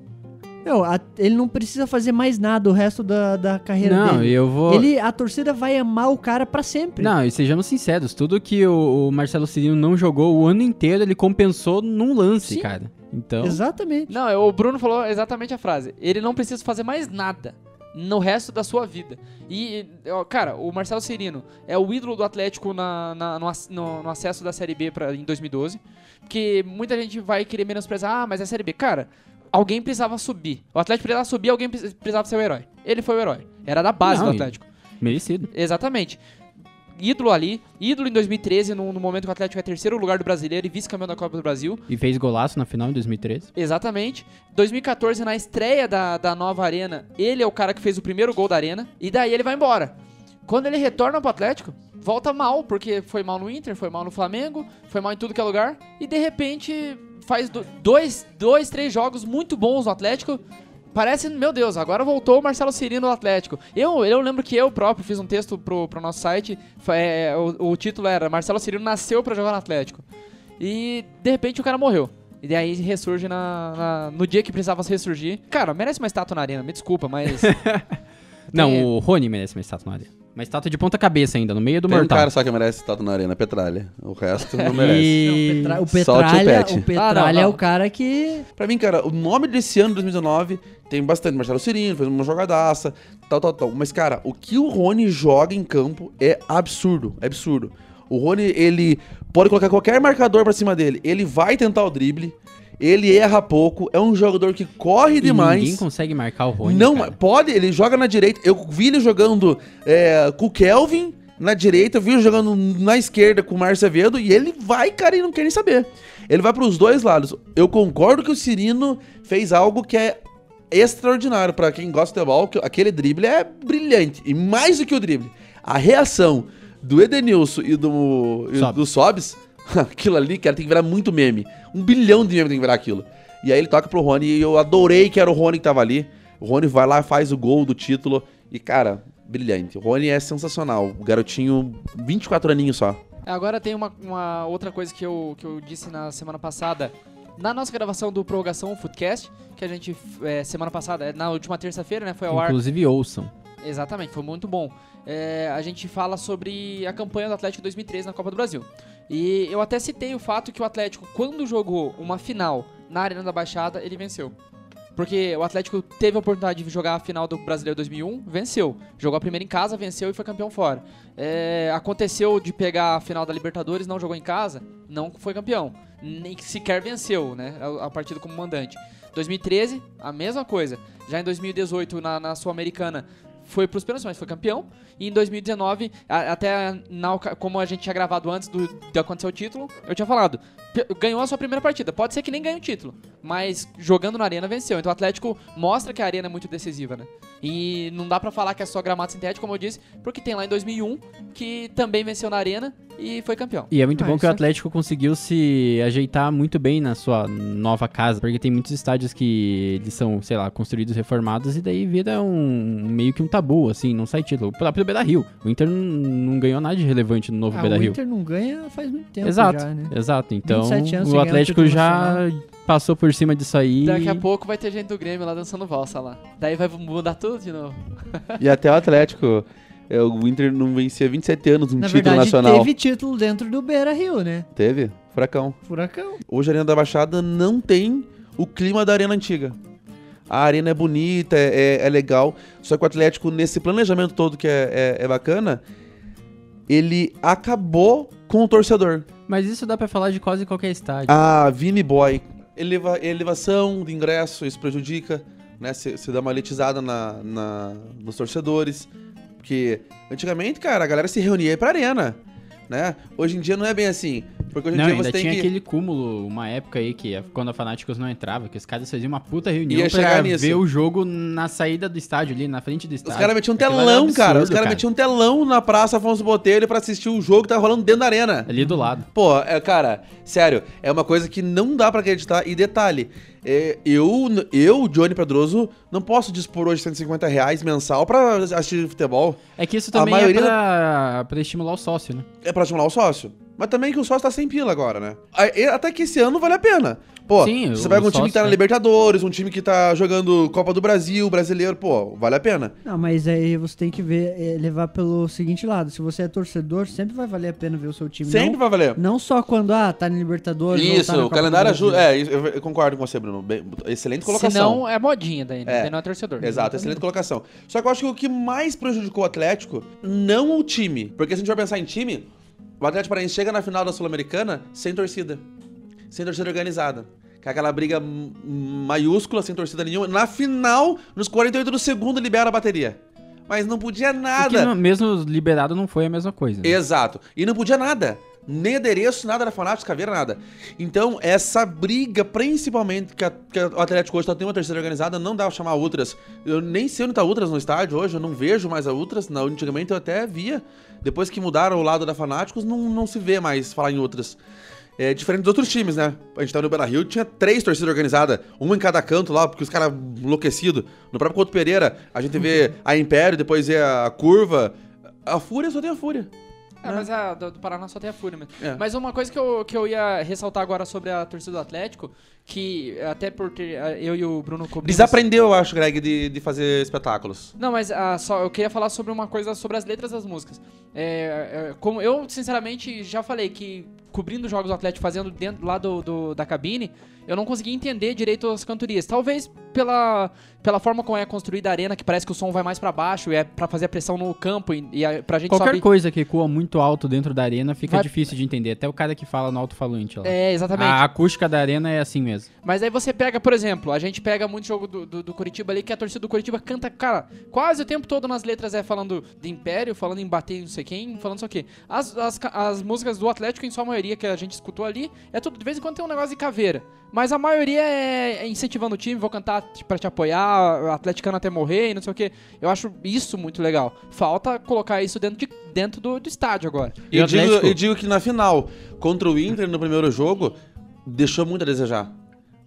Meu, a- ele não precisa fazer mais nada o resto da, da carreira Não, dele. eu vou. Ele, a torcida vai amar o cara pra sempre. Não, e sejamos sinceros, tudo que o, o Marcelo Cirino não jogou o ano inteiro, ele compensou num lance, Sim. cara. Então. Exatamente. Não, o Bruno falou exatamente a frase. Ele não precisa fazer mais nada no resto da sua vida. E, cara, o Marcelo Cirino é o ídolo do Atlético na, na- no, no- no acesso da Série B pra, em 2012. Porque muita gente vai querer menosprezar, ah, mas é Série B. Cara, alguém precisava subir. O Atlético precisava subir, alguém pre- precisava ser o herói. Ele foi o herói. Era da base Não, do Atlético. Merecido. Exatamente. Ídolo ali, ídolo em 2013, no, no momento que o Atlético é terceiro lugar do brasileiro e vice-campeão da Copa do Brasil. E fez golaço na final em 2013. Exatamente. 2014, na estreia da, da nova arena, ele é o cara que fez o primeiro gol da arena. E daí ele vai embora. Quando ele retorna pro Atlético, volta mal, porque foi mal no Inter, foi mal no Flamengo, foi mal em tudo que é lugar. E de repente faz do- dois, dois, três jogos muito bons no Atlético. Parece, meu Deus, agora voltou o Marcelo Cirino no Atlético. Eu, eu lembro que eu próprio fiz um texto pro, pro nosso site. fa- é, o, o título era Marcelo Cirino nasceu pra jogar no Atlético. E de repente o cara morreu. E daí ressurge na, na- no dia que precisava ressurgir. Cara, merece uma estátua na arena, me desculpa, mas. Não, Tem- o Rony merece uma estátua na área. Uma estátua de ponta cabeça ainda, no meio do Tem um mortal. cara só que merece estátua na arena, Petralha. O resto não merece. E... Não, o, Petra- o o Petralha, pet. o Petralha Ah, não, é não. o cara que. Pra mim, cara, o nome desse ano, 2019, tem bastante. Marcelo Cirino, fez uma jogadaça, tal, tal, tal. Mas, cara, o que o Rony joga em campo é absurdo, é absurdo. O Rony, ele pode colocar qualquer marcador pra cima dele. Ele vai tentar o drible, ele erra pouco, é um jogador que corre E demais. ninguém consegue marcar o Rony, Não, cara. pode, ele joga na direita. Eu vi ele jogando é, com o Kelvin na direita, eu vi ele jogando na esquerda com o Márcio Avedo e ele vai, cara, e não quer nem saber. Ele vai pros dois lados. Eu concordo que o Cirino fez algo que é extraordinário pra quem gosta de futebol, que aquele drible é brilhante. E mais do que o drible, a reação do Edenilson e do, e do Sobs, aquilo ali, cara, tem que virar muito meme. Um bilhão de meme tem que virar aquilo. E aí ele toca pro Rony e eu adorei que era o Rony que tava ali. O Rony vai lá, faz o gol do título e, cara, brilhante. O Rony é sensacional. O garotinho, 24 aninhos só. Agora tem uma, uma outra coisa que eu, que eu disse na semana passada. Na nossa gravação do Prorrogação Footcast, que a gente, é, semana passada, na última terça-feira, né, foi ao ar. Inclusive ouçam. Exatamente, foi muito bom. É, a gente fala sobre a campanha do Atlético 2013 na Copa do Brasil. E eu até citei o fato que o Atlético, quando jogou uma final na Arena da Baixada, ele venceu. Porque o Atlético teve a oportunidade de jogar a final do Brasileiro 2001, venceu. Jogou a primeira em casa, venceu e foi campeão fora. É, aconteceu de pegar a final da Libertadores, não jogou em casa, não foi campeão. Nem sequer venceu, né? A, a partida como mandante. 2013, a mesma coisa. Já em 2018, na, na Sul-Americana, foi pros pênaltis, mas foi campeão. E em 2019, a- até na como a gente tinha gravado antes do, de acontecer o título, eu tinha falado, ganhou a sua primeira partida. Pode ser que nem ganhe o título, mas jogando na arena venceu. Então o Atlético mostra que a arena é muito decisiva, né? E não dá pra falar que é só gramado sintético, como eu disse, porque tem lá em 2001 que também venceu na arena e foi campeão. E é muito Ah, bom que o é- Atlético conseguiu se ajeitar muito bem na sua nova casa, porque tem muitos estádios que eles são, sei lá, construídos, reformados, e daí vira um meio que um tabu, assim, não sai título. O próprio Beira-Rio. O Inter não, não ganhou nada de relevante no novo Ah, o Beira-Rio. Inter não ganha faz muito tempo Exato, já, né? exato. Então, 27 anos o Atlético já passou por cima disso aí. Daqui a pouco vai ter gente do Grêmio lá dançando valsa lá. Daí vai mudar tudo de novo. E até o Atlético, é, o Inter não vencia 27 anos um Na título verdade, nacional. teve título dentro do Beira Rio, né? Teve? Furacão. Furacão. Hoje a Arena da Baixada não tem o clima da Arena Antiga. A arena é bonita, é, é- é legal. Só que o Atlético, nesse planejamento todo que é, é- é bacana, ele acabou com o torcedor. Mas isso dá pra falar de quase qualquer estádio. Ah, Vini Boy. Eleva, elevação de ingresso, isso prejudica, né? Você dá uma letizada na, na- nos torcedores. Porque antigamente, cara, a galera se reunia pra arena, né? Hoje em dia não é bem assim. Porque hoje Não, dia ainda tinha que... aquele cúmulo, uma época aí que quando a Fanáticos não entrava, que os caras faziam uma puta reunião Ia pra nisso. ver o jogo na saída do estádio ali, na frente do Os estádio. caras metiam um telão, absurdo, cara. Os caras metiam um telão na Praça Afonso Botelho pra assistir o jogo que tá rolando dentro da arena. Ali do lado. Pô, é, cara, sério, é uma coisa que não dá pra acreditar. E detalhe, é, eu, eu, Johnny Pedroso, não posso dispor hoje 150 reais mensal pra assistir futebol. É que isso A também maioria é pra, pra estimular o sócio, né? É pra estimular o sócio. Mas também que o sócio tá sem pila agora, né? Até que esse ano vale a pena. Pô, Sim, você pega um time que tá na né? Libertadores, um time que tá jogando Copa do Brasil, brasileiro, pô, vale a pena. Não, mas aí você tem que ver, eh, levar pelo seguinte lado. Se você é torcedor, sempre vai valer a pena ver o seu time. Sempre vai valer. Não, não só quando, ah, tá na Libertadores. ou Isso, tá na o Copa calendário ajuda. É, eu, eu concordo com você, Bruno. Bem, excelente colocação. Senão é modinha daí, né? É. Não é torcedor. Exato, excelente colocação. Só que eu acho que o que mais prejudicou o Atlético, não o time. Porque se a gente vai pensar em time, o Atlético Paranaense chega na final da Sul-Americana sem torcida. Sem torcida organizada. Com aquela briga maiúscula, sem torcida nenhuma. Na final, nos 48 do segundo, libera a bateria. Mas não podia Porque nada. não- mesmo liberado não foi a mesma coisa. né? Exato. E não podia nada. Nem adereço, nada da Fanáticos, caveira, nada. Então, essa briga, principalmente, que, a- que o Atlético hoje só tem uma terceira organizada, não dá pra chamar Ultras. Eu nem sei onde tá Ultras no estádio hoje, eu não vejo mais a Ultras. Na, antigamente eu até via. Depois que mudaram o lado da Fanáticos, não, não se vê mais falar em Ultras. É diferente dos outros times, né? A gente tava no Beira Rio, tinha três torcidas organizadas, uma em cada canto lá, porque os caras enlouquecidos. No próprio Couto Pereira, a gente vê a Império, depois vê a Curva. A Fúria só tem a Fúria. É, mas a do, do Paraná só tem a Fúria mesmo. É. Mas uma coisa que eu, que eu ia ressaltar agora sobre a torcida do Atlético, que até por ter ah, eu e o Bruno cobrimos... Desaprendeu, eu acho, Greg, de, de fazer espetáculos. Não, mas ah, só, eu queria falar sobre uma coisa sobre as letras das músicas. É, é, como eu, sinceramente, já falei que cobrindo jogos do Atlético, fazendo dentro lá do, do- da cabine, eu não consegui entender direito as cantorias. Talvez pela, pela forma como é construída a arena, que parece que o som vai mais pra baixo, e é pra fazer a pressão no campo, e, e a, pra gente Qualquer sobe... coisa que ecoa muito alto dentro da arena fica Vai- difícil de entender. Até o cara que fala no alto-falante lá. É, exatamente. A acústica da arena é assim mesmo. Mas aí você pega, por exemplo, a gente pega muito jogo do, do, do Curitiba ali, que a torcida do Curitiba canta, cara, quase o tempo todo nas letras é falando de Império, falando em bater não sei quem, falando não sei o quê. As, as, as músicas do Atlético, em sua maioria, que a gente escutou ali, é tudo, de vez em quando tem um negócio de caveira. Mas a maioria é, é incentivando o time, vou cantar pra te apoiar, atleticano até morrer e não sei o quê. Eu acho isso muito legal. Falta colocar isso dentro, de, dentro do, do estádio agora. E E eu digo, eu digo que na final, contra o Inter, no primeiro jogo, deixou muito a desejar.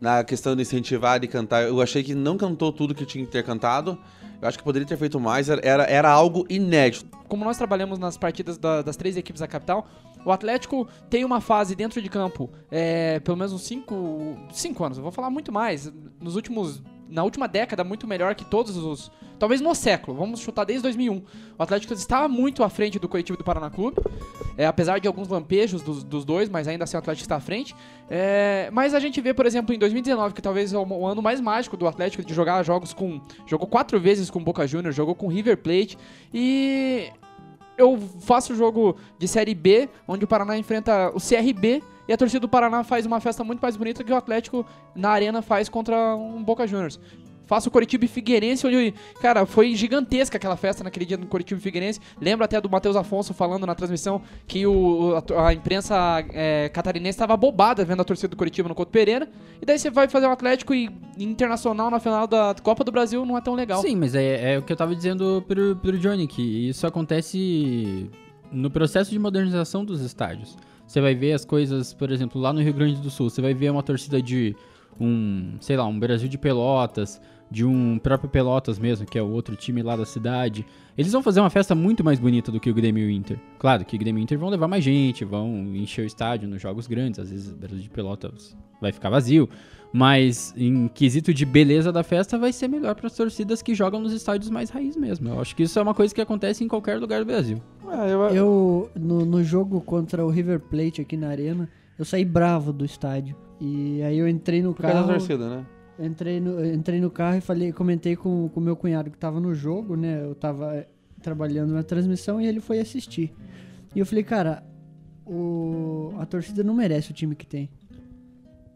Na questão de incentivar, de cantar. Eu achei que não cantou tudo que tinha que ter cantado. Eu acho que poderia ter feito mais. Era, era algo inédito. como nós trabalhamos nas partidas da- das três equipes da capital, o Atlético tem uma fase dentro de campo, é, pelo menos uns cinco, cinco anos, eu vou falar muito mais, nos últimos na última década muito melhor que todos os. Talvez no século, vamos chutar desde 2001. O Atlético estava muito à frente do coletivo do Paraná Clube, é, apesar de alguns lampejos dos, dos dois, mas ainda assim o Atlético está à frente. É, mas a gente vê, por exemplo, em 2019, que talvez é o, o ano mais mágico do Atlético de jogar jogos com. Jogou quatro vezes com Boca Juniors, jogou com River Plate e eu faço o jogo de Série B, onde o Paraná enfrenta o CRB e a torcida do Paraná faz uma festa muito mais bonita que o Atlético na arena faz contra um Boca Juniors. Faço o Coritiba e Figueirense, onde, cara, foi gigantesca aquela festa naquele dia no Coritiba e Figueirense. Lembro até do Matheus Afonso falando na transmissão que o, a, a imprensa é, catarinense estava bobada vendo a torcida do Coritiba no Couto Pereira. E daí você vai fazer um Atlético e Internacional na final da Copa do Brasil, não é tão legal. Sim, mas é, é o que eu tava dizendo pro, pro Johnny, que isso acontece no processo de modernização dos estádios. Você vai ver as coisas, por exemplo, lá no Rio Grande do Sul, você vai ver uma torcida de um, sei lá, um Brasil de Pelotas, de um próprio Pelotas mesmo, que é o outro time lá da cidade. Eles vão fazer uma festa muito mais bonita do que o Grêmio e o Inter. Claro que o Grêmio e o Inter vão levar mais gente, vão encher o estádio nos jogos grandes, às vezes o Brasil de Pelotas vai ficar vazio. Mas em quesito de beleza da festa, vai ser melhor para as torcidas que jogam nos estádios mais raiz mesmo. Eu acho que isso é uma coisa que acontece em qualquer lugar do Brasil. Ah, eu, Eu, no, no jogo contra o River Plate aqui na arena, eu saí bravo do estádio. E aí eu entrei no por causa da carro. torcida, né? Entrei no, entrei no carro e falei, comentei com o meu cunhado que tava no jogo, né? Eu tava eh, trabalhando na transmissão e ele foi assistir. E eu falei, cara, o, a torcida não merece o time que tem.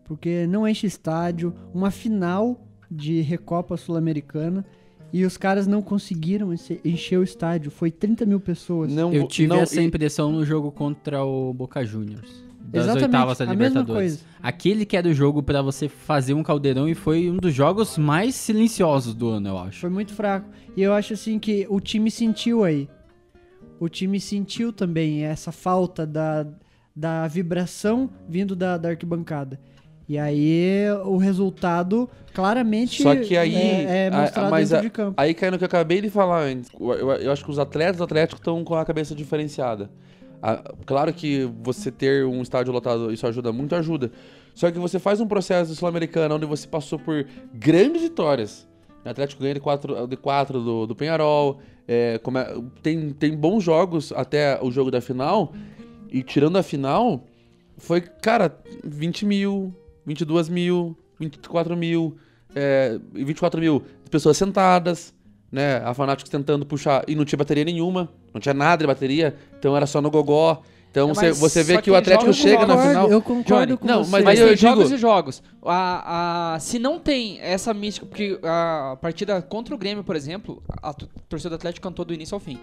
Porque não enche estádio, uma final de Recopa Sul-Americana e os caras não conseguiram enche- encher o estádio. Foi 30 mil pessoas. Não, Eu tive não, essa e- impressão no jogo contra o Boca Juniors. Das Exatamente, oitavas da a mesma Libertadores. coisa. Aquele que era o jogo pra você fazer um caldeirão e foi um dos jogos mais silenciosos do ano, eu acho. Foi muito fraco. E eu acho assim que o time sentiu aí. O time sentiu também essa falta da, da vibração vindo da, da arquibancada. E aí o resultado claramente Só que aí- é, é a- mostrado mas dentro a- de campo. Aí cai no que eu acabei de falar antes. Eu, eu- eu acho que os atletas do Atlético estão com a cabeça diferenciada. Ah, claro que você ter um estádio lotado, isso ajuda muito, ajuda. Só que você faz um processo sul-americano onde você passou por grandes vitórias. O Atlético ganha de 4 de quatro do, do Penharol. é, tem, tem bons jogos até o jogo da final. E tirando a final, foi, cara, 20 mil, 22 mil, 24 mil, é, e 24 mil pessoas sentadas, né? A Fanáticos tentando puxar e não tinha bateria nenhuma, não tinha nada de bateria, então era só no gogó. Então você, mas você vê que o Atlético chega na final. Eu concordo Johnny, com não, você. mas Mas eu tem digo- jogos e jogos. A, a, se não tem essa mística, porque a partida contra o Grêmio, por exemplo, a torcida do Atlético cantou do início ao fim.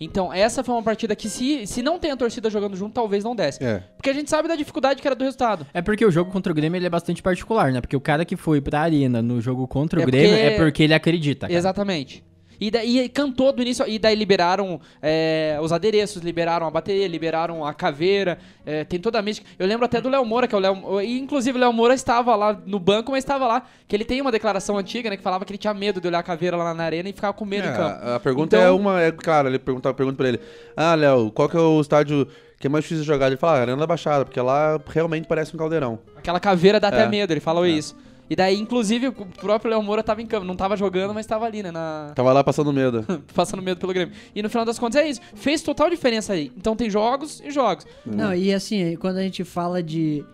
Então, essa foi uma partida que, se, se não tem a torcida jogando junto, talvez não desse. É. Porque a gente sabe da dificuldade que era do resultado. É porque o jogo contra o Grêmio ele é bastante particular, né? Porque o cara que foi pra arena no jogo contra o É Grêmio porque- é porque ele acredita. cara. Exatamente. E daí cantou do início, e daí liberaram é, os adereços, liberaram a bateria, liberaram a caveira, é, tem toda a mística. Eu lembro até do Léo Moura, que é o Léo. E inclusive o Léo Moura estava lá no banco, mas estava lá. Que ele tem uma declaração antiga, né? Que falava que ele tinha medo de olhar a caveira lá na arena e ficava com medo É, em campo. a, pergunta Então- é uma, é claro, ele pergunta, pergunta pra ele: Ah, Léo, qual que é o estádio que é mais difícil de jogar? Ele fala: ah, Arena da Baixada, porque lá realmente parece um caldeirão. Aquela caveira dá até É. medo, ele falou isso. E daí, inclusive, o próprio Léo Moura tava em campo, não tava jogando, mas tava ali, né? Na... Tava lá passando medo. Passando medo pelo Grêmio. E no final das contas é isso. Fez total diferença aí. Então tem jogos e jogos. Não, e assim, quando a gente fala de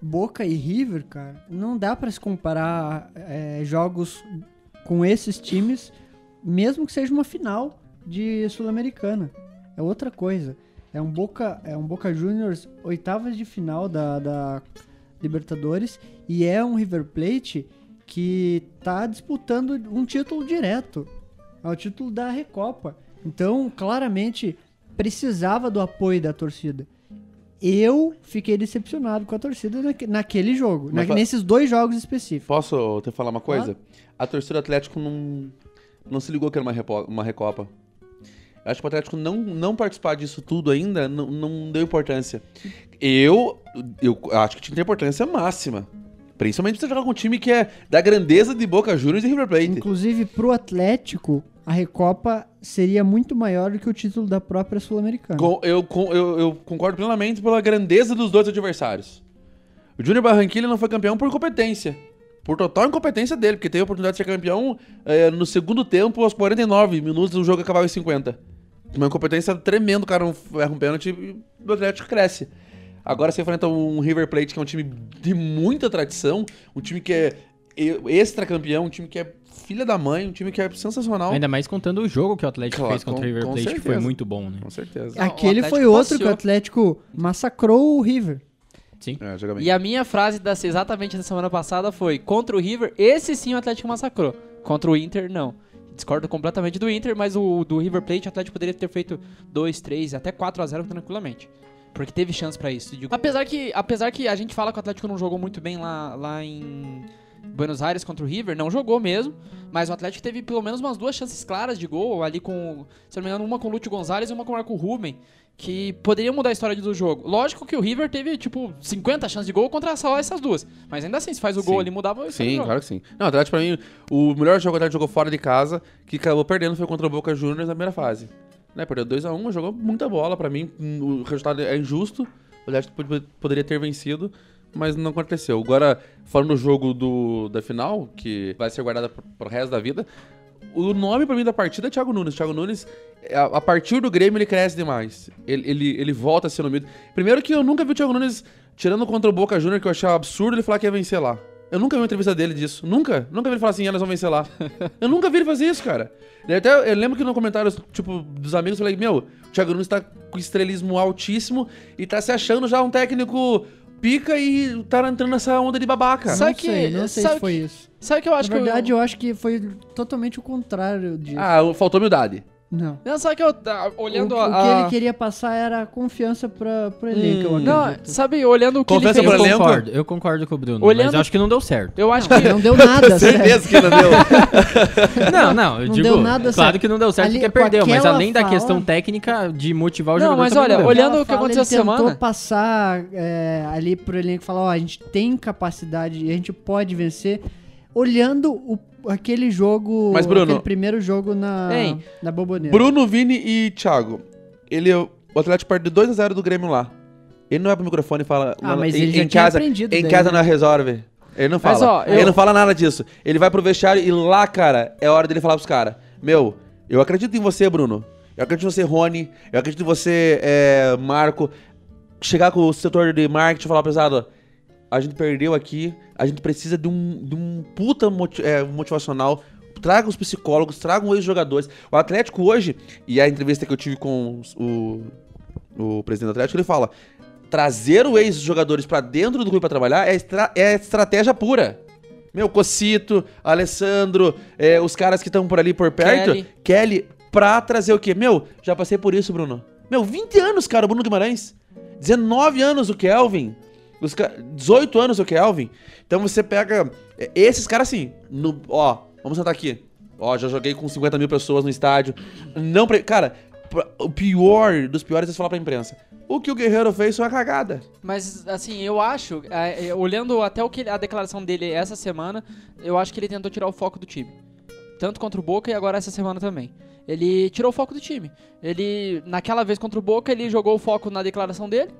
Boca e River, cara, não dá pra se comparar é, jogos com esses times, mesmo que seja uma final de Sul-Americana. É outra coisa. É um Boca, é um Boca Juniors oitavas de final da, da Libertadores e é um River Plate que tá disputando um título direto. É o título da Recopa. Então, claramente, precisava do apoio da torcida. Eu fiquei decepcionado com a torcida naque- naquele jogo, Mas na- nesses dois jogos específicos. Posso te falar uma coisa? A torcida do Atlético não, não se ligou que era uma, repo- uma recopa. Acho que o Atlético não, não participar disso tudo ainda não, não deu importância. Eu, eu acho que tinha que ter importância máxima. Principalmente você jogar com um time que é da grandeza de Boca Juniors e River Plate. Inclusive, pro Atlético, a Recopa seria muito maior do que o título da própria Sul-Americana. Eu, eu, eu concordo plenamente pela grandeza dos dois adversários. O Júnior Barranquilla não foi campeão por competência. por total incompetência dele, porque teve a oportunidade de ser campeão é, no segundo tempo, aos 49 minutos, o jogo acabava em 50. Uma incompetência tremenda, o cara erra um pênalti e o Atlético cresce. Agora você enfrenta um River Plate, que é um time de muita tradição, um time que é extra campeão, um time que é filha da mãe, um time que é sensacional. Ainda mais contando o jogo que o Atlético Claro, fez contra com- o River Plate, que foi muito bom, né? Com certeza. Aquele foi outro que o passeou. Atlético massacrou o River. Sim. É. E a minha frase da, exatamente da semana passada foi: contra o River, esse sim o Atlético massacrou. Contra o Inter, não. Discordo completamente do Inter, mas o do River Plate, o Atlético poderia ter feito 2, 3, até 4 a 0 tranquilamente. Porque teve chance pra isso. Digo, Apesar que, apesar que a gente fala que o Atlético não jogou muito bem lá, lá em Buenos Aires contra o River, não jogou mesmo, mas o Atlético teve pelo menos umas duas chances claras de gol, ali com, se não me engano, uma com o Lúcio Gonzalez e uma com o Marco Ruben, que poderiam mudar a história do jogo. Lógico que o River teve, tipo, 50 chances de gol contra só essas duas, mas ainda assim, se faz o gol Sim. ali, mudava o Sim, jogo. claro que sim. Não, o Atlético pra mim, o melhor jogo que o Atlético jogou fora de casa, que acabou perdendo, foi contra o Boca Juniors na primeira fase. Né, perdeu 2x1, jogou muita bola pra mim, o resultado é injusto, o Atlético pod- poderia ter vencido, mas não aconteceu. Agora, falando do jogo do, da final, que vai ser guardada pro, resto da vida, o nome pra mim da partida é Thiago Nunes. Thiago Nunes, a, partir do Grêmio, ele cresce demais. Ele, ele, ele volta a ser no meio. Primeiro que eu nunca vi o Thiago Nunes, tirando contra o Boca Juniors, que eu achava absurdo ele falar que ia vencer lá. Eu nunca vi uma entrevista dele disso. Nunca. Nunca vi ele falar assim, elas vão vencer lá. eu nunca vi ele fazer isso, cara. Até eu lembro que no comentário, tipo, dos amigos, eu falei, meu, o Thiago Nunes tá com estrelismo altíssimo e tá se achando já um técnico pica e tá entrando nessa onda de babaca. Sabe não que- sei, não sei sabe se foi isso. Sabe que eu acho Na verdade, que eu... eu acho que foi totalmente o contrário disso. Ah, faltou humildade. Não. Não, sabe que eu... ah, Olhando o, a... o que a- ele queria passar era confiança pra, pro elenco, eu Hum. Não, sabe, olhando o que Confiança ele Eu pro fez... elenco? concordo, eu concordo com o Bruno, Olhando- mas eu acho que não deu certo. Eu acho que... Não deu nada. Certeza que não deu. Não, não, eu Não digo, deu nada claro certo. que não deu certo Ali, porque perdeu, mas além da fala- questão técnica de motivar o Não, jogador mas olha, não deu. olhando Aquela o que aconteceu ele essa tentou semana- passar é, ali pro elenco e falar, ó, a gente tem capacidade e a gente pode vencer, olhando o- aquele jogo, Mas, Bruno- aquele primeiro jogo na, Hein? na Boboneira. Bruno, Vini e Thiago. Ele, o Atlético perde 2x0 do Grêmio lá. Ele não vai pro microfone e fala. Ah, "Não, mas em, ele já em tinha casa, Em daí, casa né? não resolve. Ele não fala. Mas, ó, Ele eu- não fala nada disso. Ele vai pro vestiário e lá, cara, é hora dele falar pros caras: Meu, eu acredito em você, Bruno. Eu acredito em você, Rony. Eu acredito em você, é, Marco. Chegar com o setor de marketing e falar, pesado, a gente perdeu aqui, a gente precisa de um, de um puta é, motivacional. Traga os psicólogos, tragam os ex-jogadores. O Atlético hoje, e a entrevista que eu tive com o, o presidente do Atlético, ele fala: trazer os ex-jogadores pra dentro do clube pra trabalhar é, estra- é estratégia pura. Meu, Cocito, Alessandro, é, os caras que estão por ali por perto, Kelly. Kelly, pra trazer o quê? Meu, já passei por isso, Bruno. Meu, 20 anos, cara, o Bruno Guimarães. 19 anos o Kelvin. Os ca- 18 anos o Kelvin. Então você pega é, esses caras assim, no, ó, vamos sentar aqui. Ó, já joguei com 50 mil pessoas no estádio. Não, pre- cara, o pior dos piores é falar pra imprensa. O que o Guerreiro fez foi uma cagada. Mas, assim, eu acho, é, é, olhando até o que a declaração dele essa semana, eu acho que ele tentou tirar o foco do time. Tanto contra o Boca e agora essa semana também. Ele tirou o foco do time. Ele, naquela vez contra o Boca, ele jogou o foco na declaração dele.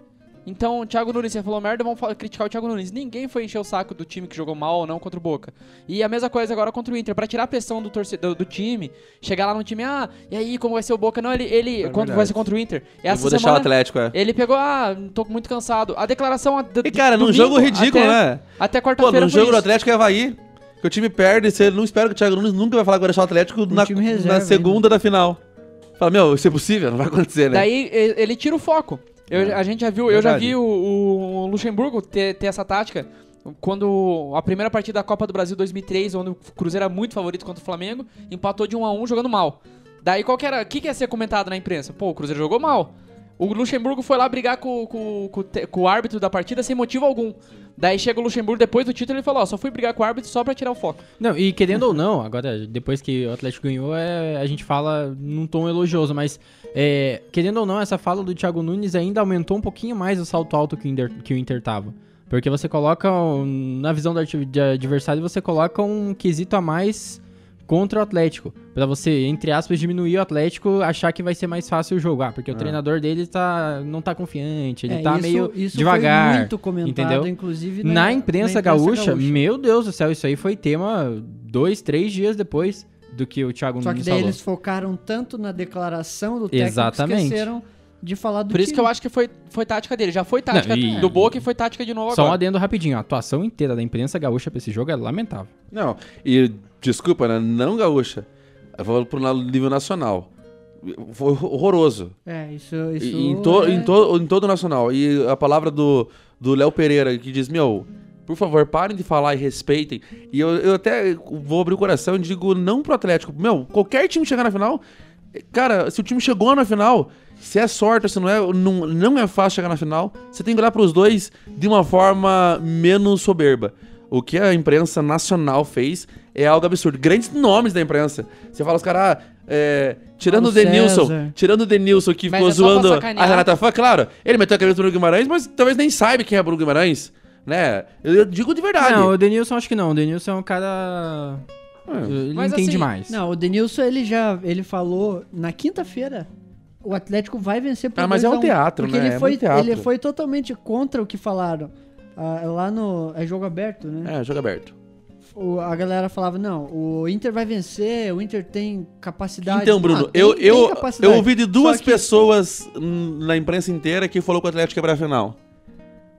Então, o Thiago Nunes, você falou merda, vamos criticar o Thiago Nunes. Ninguém foi encher o saco do time que jogou mal ou não contra o Boca. E a mesma coisa agora contra o Inter. Pra tirar a pressão do, torcedor, do time, chegar lá no time, ah, e aí, como vai ser o Boca? Não, ele, ele É quando vai ser contra o Inter. eu Essa vou deixar o semana, Atlético, é. ele pegou, ah, tô muito cansado. A declaração. do- E, cara, num domingo jogo ridículo, até, né? Até Pô, quarta-feira no foi jogo do isso. Atlético é Havaí. Que o time perde, você não espera que o Thiago Nunes nunca vai falar que vai deixar o Atlético na, time na reserva segunda da final. Fala, meu, isso é possível? Não vai acontecer, né? Daí ele tira o foco. Eu- É. A gente já viu, eu já Verdade. vi o, o Luxemburgo ter, ter essa tática quando a primeira partida da Copa do Brasil 2003, onde o Cruzeiro era muito favorito contra o Flamengo, empatou de 1 a 1 jogando mal. Daí qual que era, o que, que ia ser comentado na imprensa? Pô, o Cruzeiro jogou mal. O Luxemburgo foi lá brigar com, com, com, com o árbitro da partida sem motivo algum. Daí chega o Luxemburgo depois do título e ele falou: Ó, só fui brigar com o árbitro só pra tirar o foco. Não, e querendo ou não, agora, depois que o Atlético ganhou, é, a gente fala num tom elogioso, mas é, querendo ou não, essa fala do Thiago Nunes ainda aumentou um pouquinho mais o salto alto que o Inter, que o Inter tava. Porque você coloca, na visão do adversário, você coloca um quesito a mais contra o Atlético. Pra você, entre aspas, diminuir o Atlético, achar que vai ser mais fácil o jogo. Ah, porque o treinador dele tá, não tá confiante, ele É, tá isso- meio isso devagar. Foi muito comentado, entendeu? inclusive Na, imprensa, gaúcha, gaúcha. meu Deus do céu, isso aí foi tema dois, três dias depois do que o Thiago Só que Nunes daí falou. eles focaram tanto na declaração do técnico Exatamente. que esqueceram de falar do Por isso time. que eu acho que foi, foi tática dele. Já foi tática Não, e- do Boca e foi tática de novo Só um agora. adendo rapidinho, a atuação inteira da imprensa gaúcha pra esse jogo é lamentável. Não, e desculpa, né? Não gaúcha. Eu vou pro nível nacional. Foi horroroso. É, isso, isso em, to- é- em, to- em todo o nacional. E a palavra do do Léo Pereira, que diz: Meu, por favor, parem de falar e respeitem. E eu, eu até vou abrir o coração e digo: Não pro Atlético. Meu, qualquer time chegar na final. Cara, se o time chegou na final, se é sorte, se não é, não, não é fácil chegar na final. Você tem que olhar pros dois de uma forma menos soberba. O que a imprensa nacional fez é algo absurdo. Grandes nomes da imprensa. Você fala os caras, ah, é, tirando Paulo o Denilson, César. tirando o Denilson que Mas ficou é zoando a Renata Fã, claro, ele meteu a cabeça do Bruno Guimarães, mas talvez nem saiba quem é Bruno Guimarães, né? Eu, eu digo de verdade. Não, o Denilson acho que não. O Denilson é um cara. Ele Mas entende assim, mais. Não, o Denilson, ele já ele falou na quinta-feira. O Atlético vai vencer por Ah, mas é 2 um a 1, teatro, porque né? Ele É muito teatro. ele foi totalmente contra o que falaram. Ah, lá no. É jogo aberto, né? É, jogo aberto. O- a galera falava: não, o Inter vai vencer, o Inter tem capacidade. Então, Bruno, Ah, tem- eu, eu, eu ouvi de duas que- pessoas na imprensa inteira que falou que o Atlético ia pra final.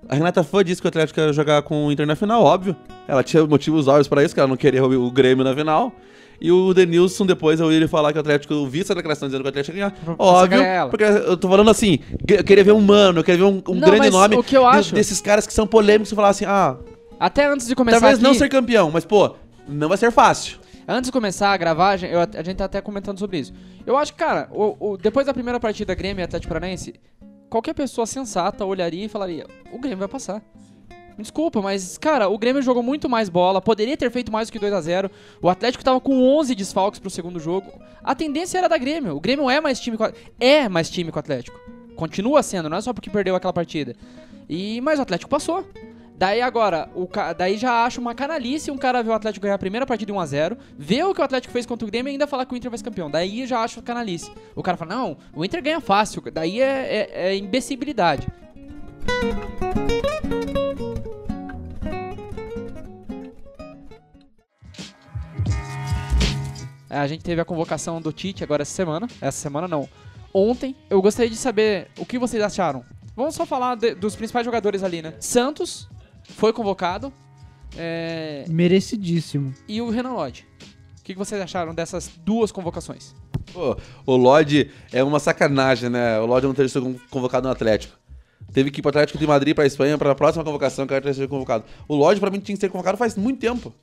A Renata Fã disse que o Atlético ia jogar com o Inter na final, óbvio. Ela tinha motivos óbvios pra isso, que ela não queria o Grêmio na final. E o Denilson, depois eu ele falar que o Atlético, eu vi essa declaração dizendo que o Atlético ia ganhar. Óbvio, porque eu tô falando assim, eu queria ver um mano, eu queria ver um, um Não, grande nome o que eu de- acho- desses caras que são polêmicos e falar assim, ah, Até antes de começar talvez não aqui- ser campeão, mas pô, não vai ser fácil. Antes de começar a gente, eu- a gente tá até comentando sobre isso. Eu acho que, cara, o- o- depois da primeira partida Grêmio e Atlético Paranaense, qualquer pessoa sensata olharia e falaria: o Grêmio vai passar. Desculpa, mas, cara, o Grêmio jogou muito mais bola, poderia ter feito mais do que 2 a 0 O Atlético tava com 11 desfalques pro segundo jogo. A tendência era da Grêmio. O Grêmio é mais time com é mais time com o Atlético. Continua sendo, não é só porque perdeu aquela partida. E mas o Atlético passou. Daí agora, o ca- daí já acho uma canalice um cara ver o Atlético ganhar a primeira partida 1 a 0 ver o que o Atlético fez contra o Grêmio e ainda falar que o Inter vai ser campeão. Daí já acho canalice. O cara fala, não, o Inter ganha fácil. Daí é, é, é imbecilidade. A gente teve a convocação do Tite agora essa semana. Essa semana não. Ontem. Eu gostaria de saber o que vocês acharam. Vamos só falar de- dos principais jogadores ali, né? Santos foi convocado. é, Merecidíssimo. e o Renan Lodge. O que vocês acharam dessas duas convocações? Pô, o Lodge é uma sacanagem, né? O Lodge não ter sido convocado no Atlético. Teve que ir pro Atlético de Madrid pra Espanha pra próxima convocação que ele ter sido convocado. O Lodge, pra mim, tinha que ser convocado faz muito tempo.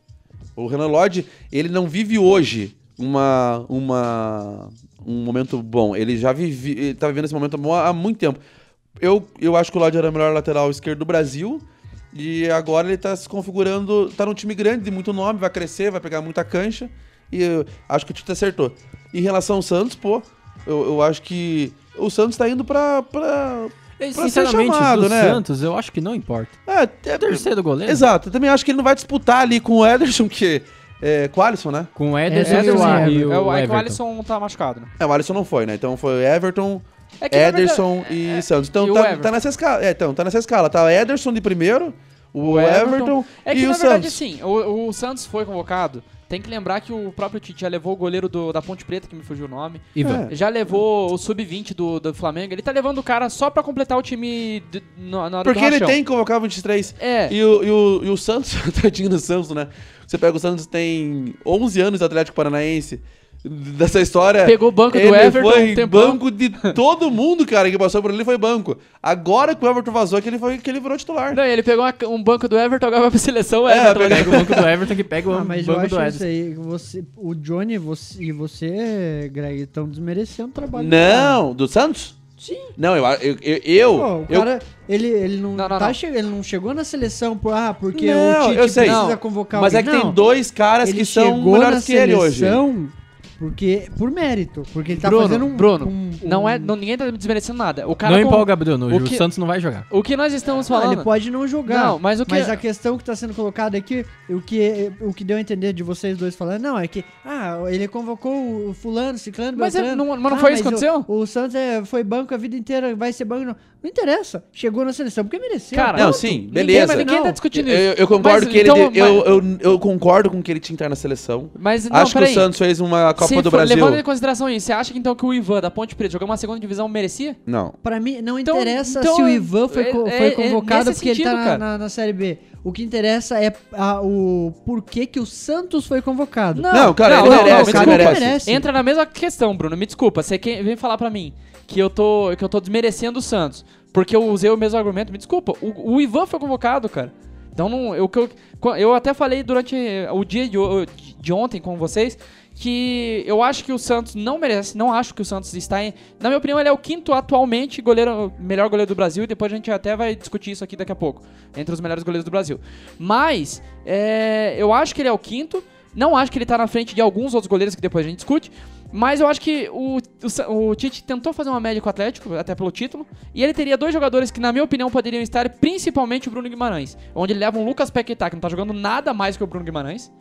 O Renan Lodge, ele não vive hoje uma, uma, um momento bom. Ele já vive, ele tá vivendo esse momento bom há muito tempo. Eu, eu acho que o Lodge era o melhor lateral esquerdo do Brasil. E agora ele tá se configurando. Tá num time grande, de muito nome, vai crescer, vai pegar muita cancha. E eu acho que o Tite acertou. Em relação ao Santos, pô, eu, eu acho que o Santos tá indo pra. pra E, pra ser Sinceramente, chamado, do né? Santos, eu acho que não importa. é, é, Terceiro goleiro. Exato, eu também acho que ele não vai disputar ali com o Ederson, que é com o Alisson, né? Com o Ederson, Ederson e o, e o o é, o, é que o Everton. Alisson tá machucado, né? É, o Alisson não foi, né? Então foi Everton, É que, Ederson verdade, e é- Santos. Então e tá, tá nessa escala. É, então, tá nessa escala. Tá o Ederson de primeiro, o, O Everton, Everton. É que, e na o verdade, Santos. assim, o, o Santos foi convocado. Tem que lembrar que o próprio Tite já levou o goleiro do- da Ponte Preta, que me fugiu o nome. Ivan. É. Já levou o sub-20 do, do Flamengo. Ele tá levando o cara só pra completar o time de- na, na hora Porque do ele tem que convocar o 23. É. E o, e o, e o Santos, tadinho do Santos, né? Você pega o Santos, tem 11 anos de Atlético Paranaense. Dessa história. Pegou o banco do ele Everton foi um banco de todo mundo, cara, que passou por ele foi banco. Agora que o Everton vazou, é que ele, foi, que ele virou titular. Não, ele pegou uma- um banco do Everton, agora vai pra seleção. O É, Everton, pega- né? Pega o banco do Everton que pega o Ah, mas eu banco acho do isso Ederson. aí. Você, o Johnny você, e você, Greg, estão desmerecendo o trabalho do. Não, do Santos? Sim. Não, eu. eu, eu, eu- Pô, o eu- cara, ele, ele, não, Não, não, tá não. che- ele não chegou na seleção por, ah, porque Não, o Tite eu sei. precisa Não, convocar mas é alguém. que tem dois caras ele que são melhores na que ele hoje. Porque, por mérito. Porque ele tá Bruno, fazendo um. Bruno, um- Não um- é, não, ninguém tá desmerecendo nada. O cara Não com- empolga, Bruno. o O, que- Santos não vai jogar. O que nós estamos Não, falando... ele pode não jogar. Não, mas o que- Mas a questão que tá sendo colocada aqui, o que, o que deu a entender de vocês dois falando, não, é que, ah, ele convocou o fulano, ciclano, Mas é- não- mas não Ah, foi isso que o- aconteceu? O, Santos é, foi banco a vida inteira, vai ser banco, não. Não interessa. Chegou na seleção porque mereceu. Cara, Não, sim, Ninguém, beleza. mas ninguém Não. tá discutindo Eu, isso. eu concordo Mas, que ele. então, de- eu, eu, eu concordo com que ele tinha que estar na seleção. Mas, não, Acho que o peraí. Santos fez uma Copa Se do for- Brasil. Levando em consideração isso, você acha que então que o Ivan da Ponte Preta jogou uma segunda divisão merecia? Não. Pra mim, não Então- interessa então, se o Ivan foi, co- é- foi é- convocado nesse porque ele tá sentido, na, cara. na- na Série B. O que interessa é a- o porquê que o Santos foi convocado. Não, cara, não, ele não, merece, não, ele desculpa. merece. Entra na mesma questão, Bruno. Me desculpa, você vem falar pra mim que eu tô que eu tô desmerecendo o Santos, porque eu usei o mesmo argumento. Me desculpa, o, o Ivan foi convocado, cara. Então não, eu, eu, eu até falei durante o dia de, de ontem com vocês que eu acho que o Santos não merece, não acho que o Santos está em, na minha opinião ele é o quinto atualmente goleiro, melhor goleiro do Brasil e depois a gente até vai discutir isso aqui daqui a pouco, entre os melhores goleiros do Brasil. Mas é, eu acho que ele é o quinto, não acho que ele tá na frente de alguns outros goleiros que depois a gente discute. Mas eu acho que o, o, o Tite tentou fazer uma média com o Atlético, até pelo título, e ele teria dois jogadores que, na minha opinião, poderiam estar, principalmente o Bruno Guimarães, onde ele leva um Lucas Paquetá, que não tá jogando nada mais que o Bruno Guimarães.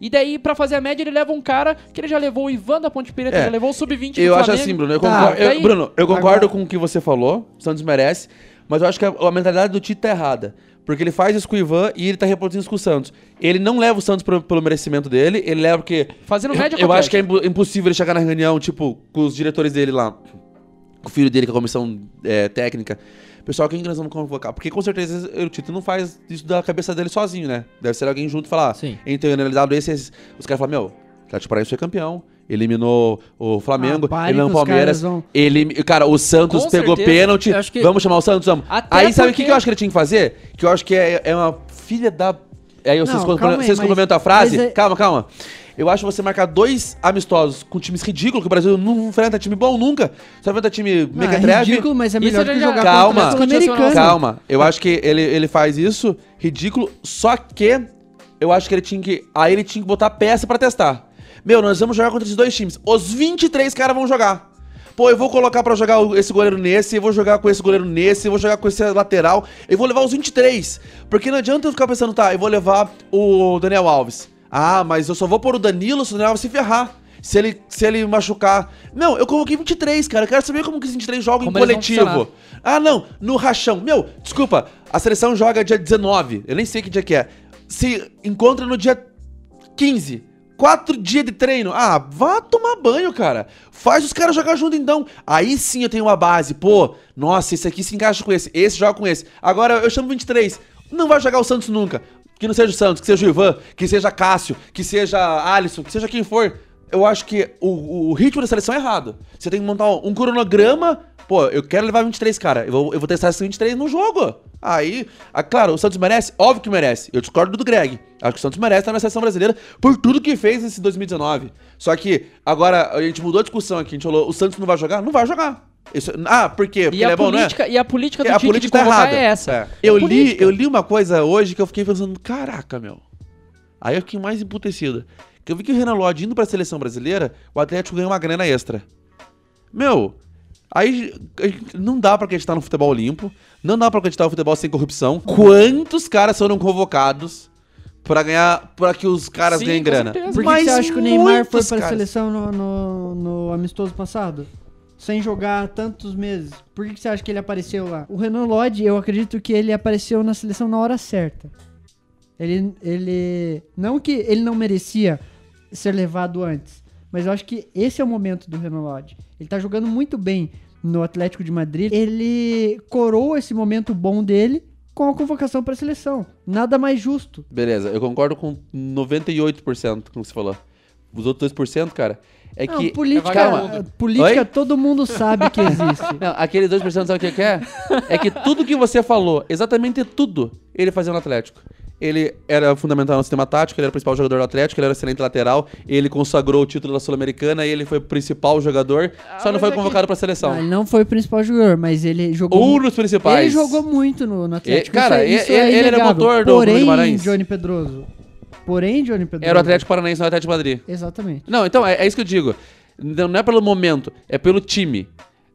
E daí, pra fazer a média, ele leva um cara que ele já levou o Ivan da Ponte Preta, É, já levou o Sub-20 do Eu acho assim, Bruno. Eu Tá, concordo, eu- daí- Bruno, eu concordo Agora- com o que você falou. O Santos merece. Mas eu acho que a, a mentalidade do Tite tá errada. Porque ele faz isso com o Ivan e ele tá reproduzindo isso com o Santos. Ele não leva o Santos pro- pelo merecimento dele, ele leva porque. Fazendo Eu, média eu o acho que é impossível ele chegar na reunião, tipo, com os diretores dele lá. Com o filho dele, com a comissão é, técnica. Pessoal, quem que nós vamos convocar? Porque com certeza o Tito não faz isso da cabeça dele sozinho, né? Deve ser alguém junto e falar. Sim. Então, analisado esse, esse- os caras falam, meu, Atlético Paranaense foi campeão. Eliminou o Flamengo, Ah, eliminou o Palmeiras. vão- Ele, cara, o Santos Com pegou certeza. pênalti. Que- Vamos chamar o Santos, vamos. Até Aí sabe o porque- que, que eu acho que ele tinha que fazer? Que eu acho que é, é uma filha da. Aí vocês, Não, aí, vocês mas- complementam a frase. é- Calma, calma. Eu acho você marcar dois amistosos com times ridículos, que o Brasil não enfrenta time bom nunca. Só enfrenta time Não, é mequetrefe. ridículo, mas é Isso melhor já- que jogar Calma. contra o Sul-Americano. Calma, eu acho que ele, ele faz isso ridículo, só que eu acho que ele tinha que. Aí ele tinha que botar peça pra testar. Meu, nós vamos jogar contra esses dois times. Os 23 caras vão jogar. Pô, eu vou colocar pra jogar esse goleiro nesse, eu vou jogar com esse goleiro nesse, eu vou jogar com esse lateral, eu vou levar os 23. Porque não adianta eu ficar pensando, tá, eu vou levar o Daniel Alves. Ah, mas eu só vou pôr o Danilo se o Daniel Alves se ferrar. Se ele, se ele machucar. Não, eu coloquei 23, cara. Eu quero saber como que os 23 jogam Como em coletivo. Ah, não, no rachão. Meu, desculpa, a seleção joga dia 19. Eu nem sei que dia que é. Se encontra no dia 15. Quatro dias de treino. Ah, vá tomar banho, cara. Faz os caras jogar junto então. Aí sim eu tenho uma base. Pô, nossa, esse aqui se encaixa com esse. Esse joga com esse. Agora eu chamo 23. Não vai jogar o Santos nunca. Que não seja o Santos, que seja o Ivan, que seja Cássio, que seja Alisson, que seja quem for. Eu acho que o, o ritmo da seleção é errado. Você tem que montar um, um cronograma. Pô, eu quero levar 23, cara. Eu vou, eu vou testar esses 23 no jogo. Aí, ah, claro, o Santos merece? Óbvio que merece. Eu discordo do Greg. Acho que o Santos merece estar na seleção brasileira por tudo que fez nesse 2019. Só que agora a gente mudou a discussão aqui. A gente falou, o Santos não vai jogar? Não vai jogar. Isso- ah, por quê? Porque E ele a, é bom, não é? política, e a política do É, a Tite de política tá errada. é essa. É. Eu, É li, política. eu li uma coisa hoje que eu fiquei pensando, caraca, meu. Aí eu fiquei mais emputecido. Que eu vi que o Renan Lodge indo pra seleção brasileira, o Atlético ganhou uma grana extra. Meu, aí não dá pra acreditar no futebol limpo, não dá pra acreditar no futebol sem corrupção. Quantos caras foram convocados pra ganhar, para que os caras Sim, ganhem grana? Por que, Mas você acha que o Neymar foi pra caras. seleção no, no, no amistoso passado? Sem jogar tantos meses. Por que, que você acha que ele apareceu lá? O Renan Lodge, eu acredito que ele apareceu na seleção na hora certa. Ele, ele. Não que ele não merecia ser levado antes. Mas eu acho que esse é o momento do Renan Lodge. Ele tá jogando muito bem no Atlético de Madrid. Ele coroa esse momento bom dele com a convocação pra seleção. Nada mais justo. Beleza, eu concordo com 98% com o que você falou. Os outros 2%, cara, é Não, que... política, política Oi? todo mundo sabe que existe. Não, aqueles 2% sabe o que que é? É que tudo que você falou, exatamente tudo, ele fazia no Atlético. Ele era fundamental no sistema tático, ele era o principal jogador do Atlético, ele era excelente lateral, ele consagrou o título da Sul-Americana, ele foi o principal jogador, só não foi convocado pra seleção. Não, ele não foi o principal jogador, mas ele jogou. Um dos principais. Ele jogou muito no, no Atlético. E- cara, isso é, isso ele- é ele era motor do Porém, Guimarães. Johnny Pedroso, Porém, Johnny Pedro. Era o Atlético Paranaense, não o Atlético de Madrid. Exatamente. Não, então, é, é isso que eu digo. Não é pelo momento, é pelo time.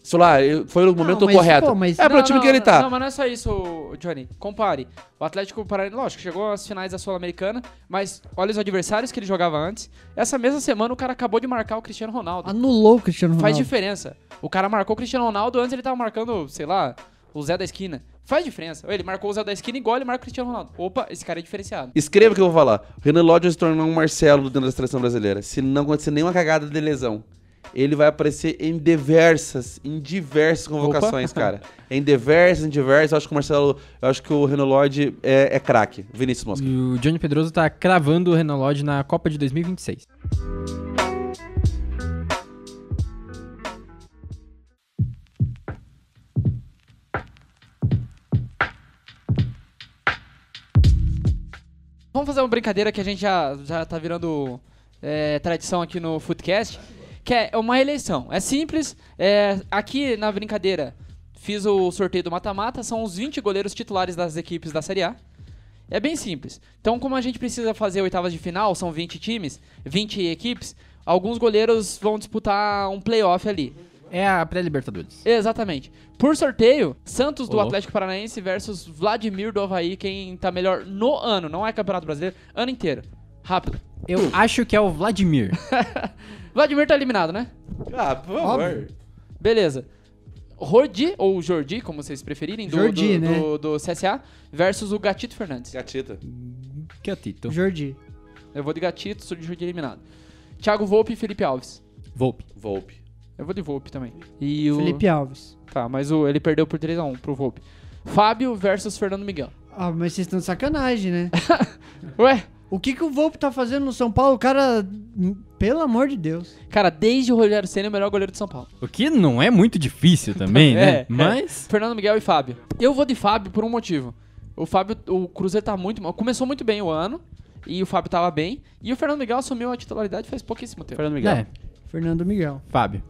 Sei lá, eu- foi o momento mas, correto. pô, mas- é Não, time não, que ele tá. Não, mas não é só isso, Johnny. Compare. O Atlético Paranaense, lógico, chegou às finais da Sul-Americana, mas olha os adversários que ele jogava antes. Essa mesma semana o cara acabou de marcar o Cristiano Ronaldo. Anulou o Cristiano Faz Ronaldo. diferença. O cara marcou o Cristiano Ronaldo, antes ele tava marcando, sei lá, o Zé da esquina. Faz diferença. Ele marcou o Zé da esquina igual ele marca o Cristiano Ronaldo. Opa, esse cara é diferenciado. Escreva o que eu vou falar. O Renan Lodge se tornar um Marcelo dentro da seleção brasileira. Se não acontecer nenhuma cagada de lesão. Ele vai aparecer em diversas, em diversas convocações, cara. Em diversas, em diversas. Eu acho que o Marcelo, eu acho que o Renan Lodge é, é craque. Vinícius Mosca. E o Johnny Pedroso tá cravando o Renan Lodge na Copa de 2026. Vamos fazer uma brincadeira que a gente já, já tá virando é, tradição aqui no Footcast, que é uma eleição. É simples. é, aqui na brincadeira, fiz o sorteio do mata-mata, são os 20 goleiros titulares das equipes da Série A. É bem simples. Então, como a gente precisa fazer oitavas de final, são 20 times, 20 equipes, alguns goleiros vão disputar um playoff ali. É a pré-Libertadores. Exatamente. Por sorteio, Santos do Ô. Atlético Paranaense versus Vladimir do Havaí, quem tá melhor no ano, não é Campeonato Brasileiro, ano inteiro. Rápido. Eu acho que é o Vladimir. Vladimir tá eliminado, né? Ah, por Óbvio. Beleza. Rodi, ou Jordi, como vocês preferirem, do, Jordi, do, né? do, do CSA, versus o Gatito Fernandes. Gatita. que é o Tito. Jordi. Eu vou de Gatito, sou de Jordi eliminado. Thiago Volpe e Felipe Alves. Volpe. Volpe. Eu vou de Volpe também. E o... Felipe Alves. Tá, mas o, ele perdeu por 3x1 pro Volpe. Fábio versus Fernando Miguel. Ah, mas vocês estão de sacanagem, né? Ué, O que, que o Volpe tá fazendo no São Paulo? O cara. Pelo amor de Deus. cara, desde o Rogério Senna é o melhor goleiro de São Paulo. O que não é muito difícil também, É, né? é. Mas. Fernando Miguel e Fábio. Eu vou de Fábio por um motivo. O Fábio, o Cruzeiro tá muito mal. Começou muito bem o ano. E o Fábio tava bem. E o Fernando Miguel assumiu a titularidade faz pouquíssimo tempo. Fernando Miguel. É, Fernando Miguel. Fábio.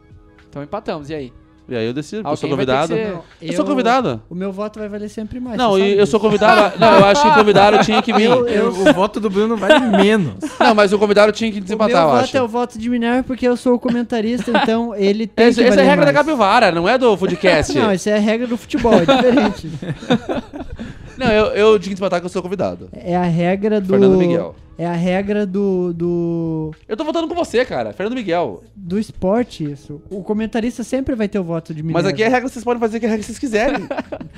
Então empatamos, e aí? E aí eu decido, eu sou convidado. ser- Não, Eu sou convidado. O meu voto vai valer sempre mais. Não, e eu disso. sou convidado. Não, eu acho que o convidado tinha que vir. o voto do Bruno vale menos. Não, mas o convidado tinha que O meu desempatar, eu voto acho. é o voto de Minerva porque eu sou o comentarista, então ele tem Essa, que essa é a regra da mais. capivara, não é do Foodcast. Não, isso é a regra do futebol, é diferente. Não, eu, eu tinha que desempatar que eu sou convidado. É a regra do. Fernando Miguel. É a regra do, do, Eu tô votando com você, cara. Fernando Miguel. do esporte, isso. O comentarista sempre vai ter o voto de Minerva. Mas aqui é regra, vocês podem fazer que a regra que vocês quiserem.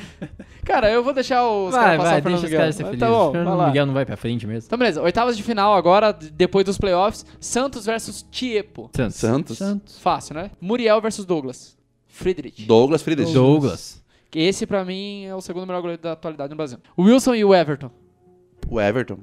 Cara, eu vou deixar os Vai, caras passar vai, o Fernando deixa os Miguel. caras ser Mas felizes. Tá bom, vai Fernando lá. Miguel não vai pra frente mesmo. Então beleza, oitavas de final agora, depois dos playoffs. Santos versus Tiepo. Santos. Santos. Santos. Fácil, né? Muriel versus Douglas. Friedrich. Douglas Friedrich. Douglas. Que Esse pra mim é o segundo melhor goleiro da atualidade no Brasil. O Wilson e o Everton. O Everton.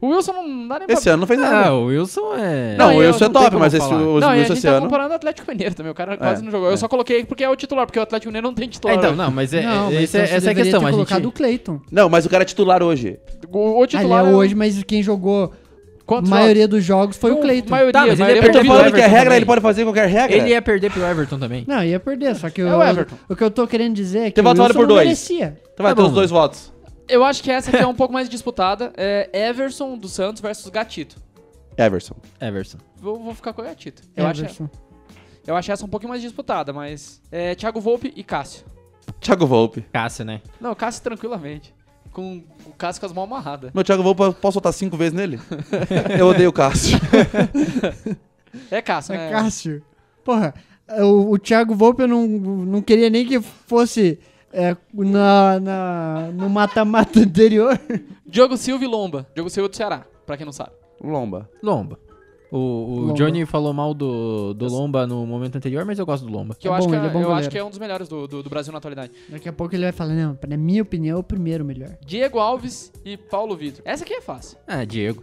O Wilson não dá nem pra... Esse ano não fez nada. Ah, o Wilson é. não, não, o Wilson é top, mas esse, falar. o Não, a Wilson gente esse tá ano. comparando o Atlético Mineiro também. O cara quase É, não jogou. Eu é. só coloquei porque é o titular, porque o Atlético Mineiro não tem É, titular. então, hoje. não, mas é, Não, mas esse é- então você essa é a questão. ter A colocado o gente... Cleiton. Não, mas o cara é titular hoje. O, o Ele titular é é o- hoje, mas quem jogou a Quantos maioria dos jogos foi o jogos? Cleiton. Maioria, Tá, mas ele ia Eu tô perder do falando que é regra, também. ele pode fazer qualquer regra. Ele ia perder pro Everton também. Não, ia perder, só que É eu- o Everton. o que eu tô querendo dizer é que Tem o voto vale Wilson por não dois. merecia. Então vai Tá ter os bom. dois votos. Eu acho que essa aqui é um pouco mais disputada. É Everson do Santos versus Gatito. Everson. Everson. Vou, vou ficar com o Gatito. Eu acho, Everson. eu acho essa um pouquinho mais disputada, mas... É Thiago Volpe e Cássio. Thiago Volpe. Cássio, né? Não, Cássio tranquilamente. Com o Cássio com as mãos amarradas. Meu Thiago Volpe, posso soltar cinco vezes nele? eu odeio o Cássio. É Cássio, né? É Cássio. Porra, o, o Thiago Volpe eu não, não queria nem que fosse é, na, na- no mata-mata anterior. Diogo Silva e Lomba. Diogo Silva do Ceará, pra quem não sabe. Lomba. Lomba. O, o Lomba. Johnny falou mal do, do Lomba no momento anterior, mas eu gosto do Lomba. Que eu, É acho, bom, que ele é bom eu acho que é um dos melhores do, do, do Brasil na atualidade. Daqui a pouco ele vai falar, não, na minha opinião, é o primeiro melhor. Diego Alves e Paulo Vitor. Essa aqui é fácil. Ah, Diego.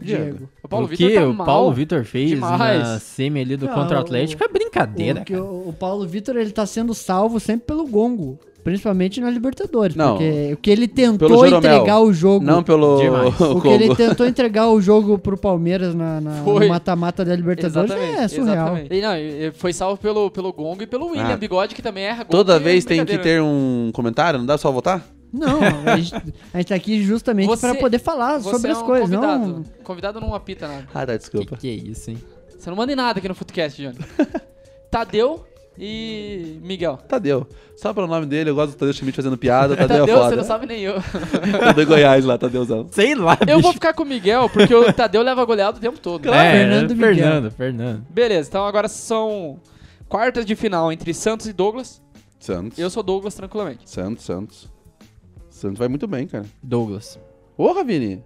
Diego. O Paulo o Vitor que tá o mal. Paulo Vitor fez demais. na semi ali do Não, contra o o- Atlético é brincadeira, O, que cara. o, o Paulo Vitor, ele tá sendo salvo sempre pelo gongo. Principalmente na Libertadores. Não. Porque o que ele tentou entregar o jogo... Não pelo Demais. O que ele tentou entregar o jogo pro Palmeiras na, na- no mata-mata da Libertadores é surreal. E, não, foi salvo pelo, pelo Gongo e pelo William Ah. Bigode, que também erra gol. Toda que é vez tem que ter um comentário, não dá só votar? Não, a gente, a gente tá aqui justamente pra poder falar Você sobre é as um coisas, convidado. não... Convidado não apita nada. Ah, tá, Que, desculpa. que é isso, hein? Você não manda em nada aqui no Footcast, Johnny. Tadeu e Miguel. Tadeu. Só pelo nome dele, eu gosto do Tadeu Schmidt fazendo piada. Tadeu, Tadeu, é foda. você não sabe nem eu. Tadeu Goiás lá, Tadeuzão. Sei lá, Eu bicho. vou ficar com o Miguel, porque o Tadeu leva goleado o tempo todo. É, Fernando Miguel. Fernando, Fernando. Beleza, então agora são quartas de final entre Santos e Douglas. Santos. Eu sou Douglas tranquilamente. Santos, Santos. Santos vai muito bem, cara. Douglas. Porra, Vini.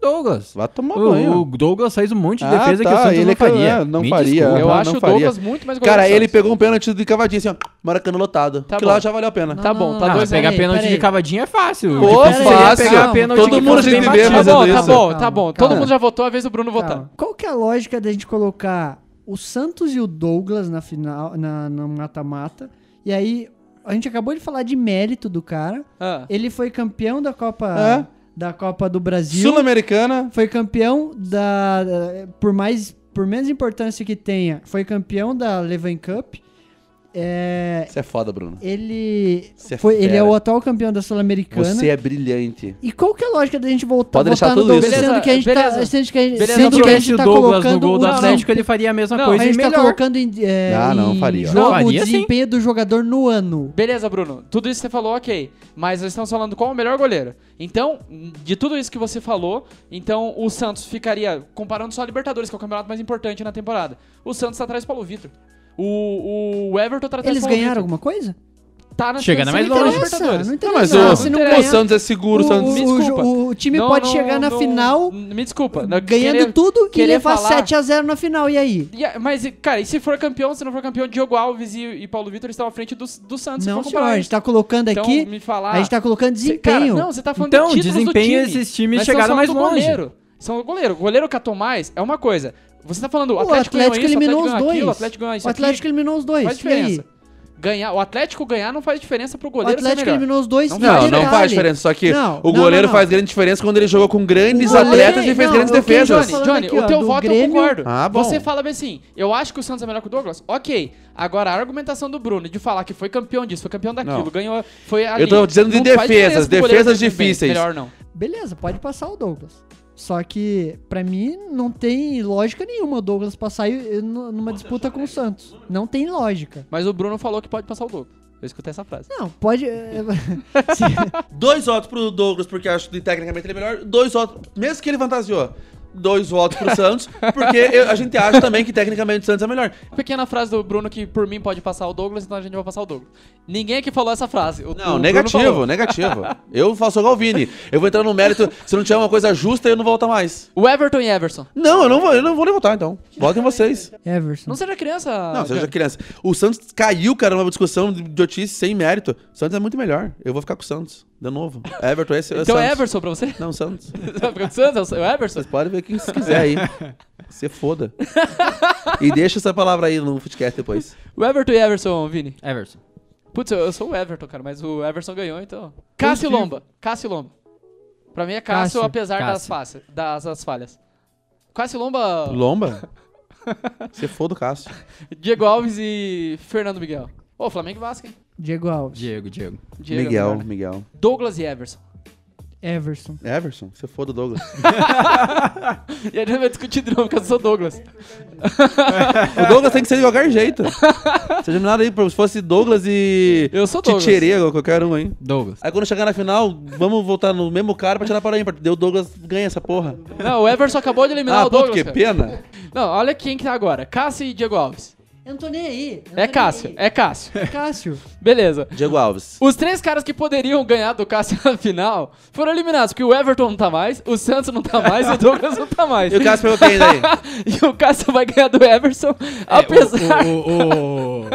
Douglas. Vai tomar O, banho. o Douglas faz um monte de Ah, defesa que tá, o Santos ele não é que- faria. é, não Me faria. desculpa. eu não acho o faria. Douglas muito mais goleiro. Cara, que o ele Santos. pegou um pênalti de cavadinha assim, ó. Maracanã lotado. Tá que bom. lá já valeu a pena. Tá bom, tá Ah, dois mas pegar pênalti de cavadinha é fácil. Pô, fácil. pegar pênalti Todo que mundo bem vê batido. Tá fazendo bom, tá isso. bom, Calma, tá bom. Todo mundo já votou, a vez do Bruno votar. Qual que é a lógica da gente colocar o Santos e o Douglas na final, na na mata-mata? E aí, a gente acabou de falar de mérito do cara. Ah. Ele foi campeão da Copa, É. da Copa do Brasil. Sul-Americana. Foi campeão da, por mais por menos importância que tenha, foi campeão da Levan Cup. É, Você é foda, Bruno. ele Você é foi, ele é o atual campeão da Sul-Americana. Você é brilhante. E qual que é a lógica da gente voltar, Pode deixar votar no tudo Douglas, isso. sendo que a gente Beleza, tá, sendo que a gente, beleza, sendo Se que a gente o tá Douglas colocando no gol do o Atlético, ele faria a mesma Não, coisa a e gente tá melhor. colocando em, é, Ah, não, em faria. jogo Não, faria o sim. desempenho do jogador no ano. Beleza, Bruno. Tudo isso que você falou, ok. Mas nós estamos falando qual é o melhor goleiro. Então, de tudo isso que você falou, então o Santos ficaria, comparando só a Libertadores, que é o campeonato mais importante na temporada. O Santos tá atrás do Paulo Vitor. O, o Everton tá Eles ganharam alguma coisa? Tá na Chega na chance mais longe. Libertadores. não Não, interessa. mas Não, o, se não o ganhar- Santos é seguro. o, o Santos... o- Me o- desculpa. o time Não, pode não, chegar na não- final Me desculpa. não, ganhando querer- tudo e querer levar falar- 7x0 na final. E aí? E a- Mas, cara, e se for campeão, se não for campeão, Diogo Alves e, e Paulo Vitor estão à frente do, do Santos. se Não, for senhor. comparar A gente tá colocando Então, aqui. me falar... A gente tá colocando Cê- cara, desempenho. não, você tá falando Então, de títulos do desempenho, time. esses times chegaram mais do longe. Goleiro. São o goleiro. O goleiro catou mais é uma coisa. Você tá falando, o O Atlético, Atlético ganhou isso, eliminou o os Atlético ganhou dois. aquilo, o Atlético ganhou isso o Atlético aqui. eliminou os dois. Faz E aí? diferença. Ganhar, o Atlético ganhar não faz diferença pro O goleiro ser Atlético eliminou os dois. Não Não, não faz diferença. Só que Não, o goleiro não, não. faz grande diferença quando ele jogou com grandes O goleiro- atletas e fez não, grandes o o defesas. Johnny- Johnny, aqui, o teu voto eu Grêmio- concordo. Ah, bom. Você fala bem assim, eu acho que o Santos é melhor que o Douglas? Ok. Agora, a argumentação do Bruno de falar que foi campeão disso, foi campeão daquilo, Não. ganhou, foi ali. Eu tô dizendo de defesas, defesas difíceis. Melhor não. Beleza, pode passar o Douglas. Só que, pra mim, não tem lógica nenhuma o Douglas passar nu- numa disputa com o Santos. Não tem lógica. Mas o Bruno falou que pode passar o Douglas. Eu escutei essa frase. Não, pode. é, se- Dois votos pro Douglas, porque acho que tecnicamente ele é melhor. Dois votos, mesmo que ele fantasiou. Dois votos pro Santos, porque eu- a gente acha também que tecnicamente o Santos é melhor. Pequena frase do Bruno que por mim pode passar o Douglas, então a gente vai passar o Douglas. Ninguém aqui falou essa frase. O- o Não, Bruno negativo, negativo. Eu faço igual o Vini. Eu vou entrar no mérito, se não tiver uma coisa justa, eu não votar mais. O Everton e Everson. Não, eu não vou, eu não vou nem votar, então. Votem vocês. Everson. Não seja criança. Não, seja Johnny. criança. O Santos caiu, cara, numa discussão de idiotice sem mérito. O Santos é muito melhor. Eu vou ficar com o Santos, de novo. Everton, esse é o Então é Santos. Everson pra você? Não, Santos. Você vai ficar com o Santos? É o Everson? Vocês podem ver quem vocês quiser aí. Você foda. E deixa essa palavra aí no Footcast depois. O Everton e Everson, Vini. Everson. Putz, eu, eu sou o Everton, cara, mas o Everson ganhou, então. Cássio Lomba. Cássio Lomba. Pra mim é Cássio, Cássio. apesar Das, Cássio. das, das falhas. Cássio Lomba, Lomba? Você foda o Cássio. Diego Alves e Fernando Miguel. Ô, Flamengo e Vasco, hein? Diego Alves. Diego, Diego. Diego é Miguel, né? Miguel. Douglas e Everson. Everson. Everson, você foda o Douglas. E a gente vai discutir de novo, porque eu sou Douglas. O Douglas tem que ser de qualquer jeito. Seja nada aí, se fosse Douglas e. Eu sou Douglas. Titcherê, qualquer um aí. Douglas. Aí quando chegar na final, vamos voltar no mesmo cara pra tirar para ímpar. Deu o Douglas ganha essa porra. Não, o Everson acabou de eliminar Ah, o Douglas. que cara. pena. Não, olha quem que tá agora. Cássio e Diego Alves. Eu não tô nem aí. É tô Cássio, é Cássio. É Cássio. Beleza. Diego Alves. Os três caras que poderiam ganhar do Cássio na final foram eliminados, porque o Everton não tá mais, o Santos não tá mais e o Douglas não tá mais. E o Cássio pegou quem daí? E o Cássio vai ganhar do Everson, apesar... O, o, o,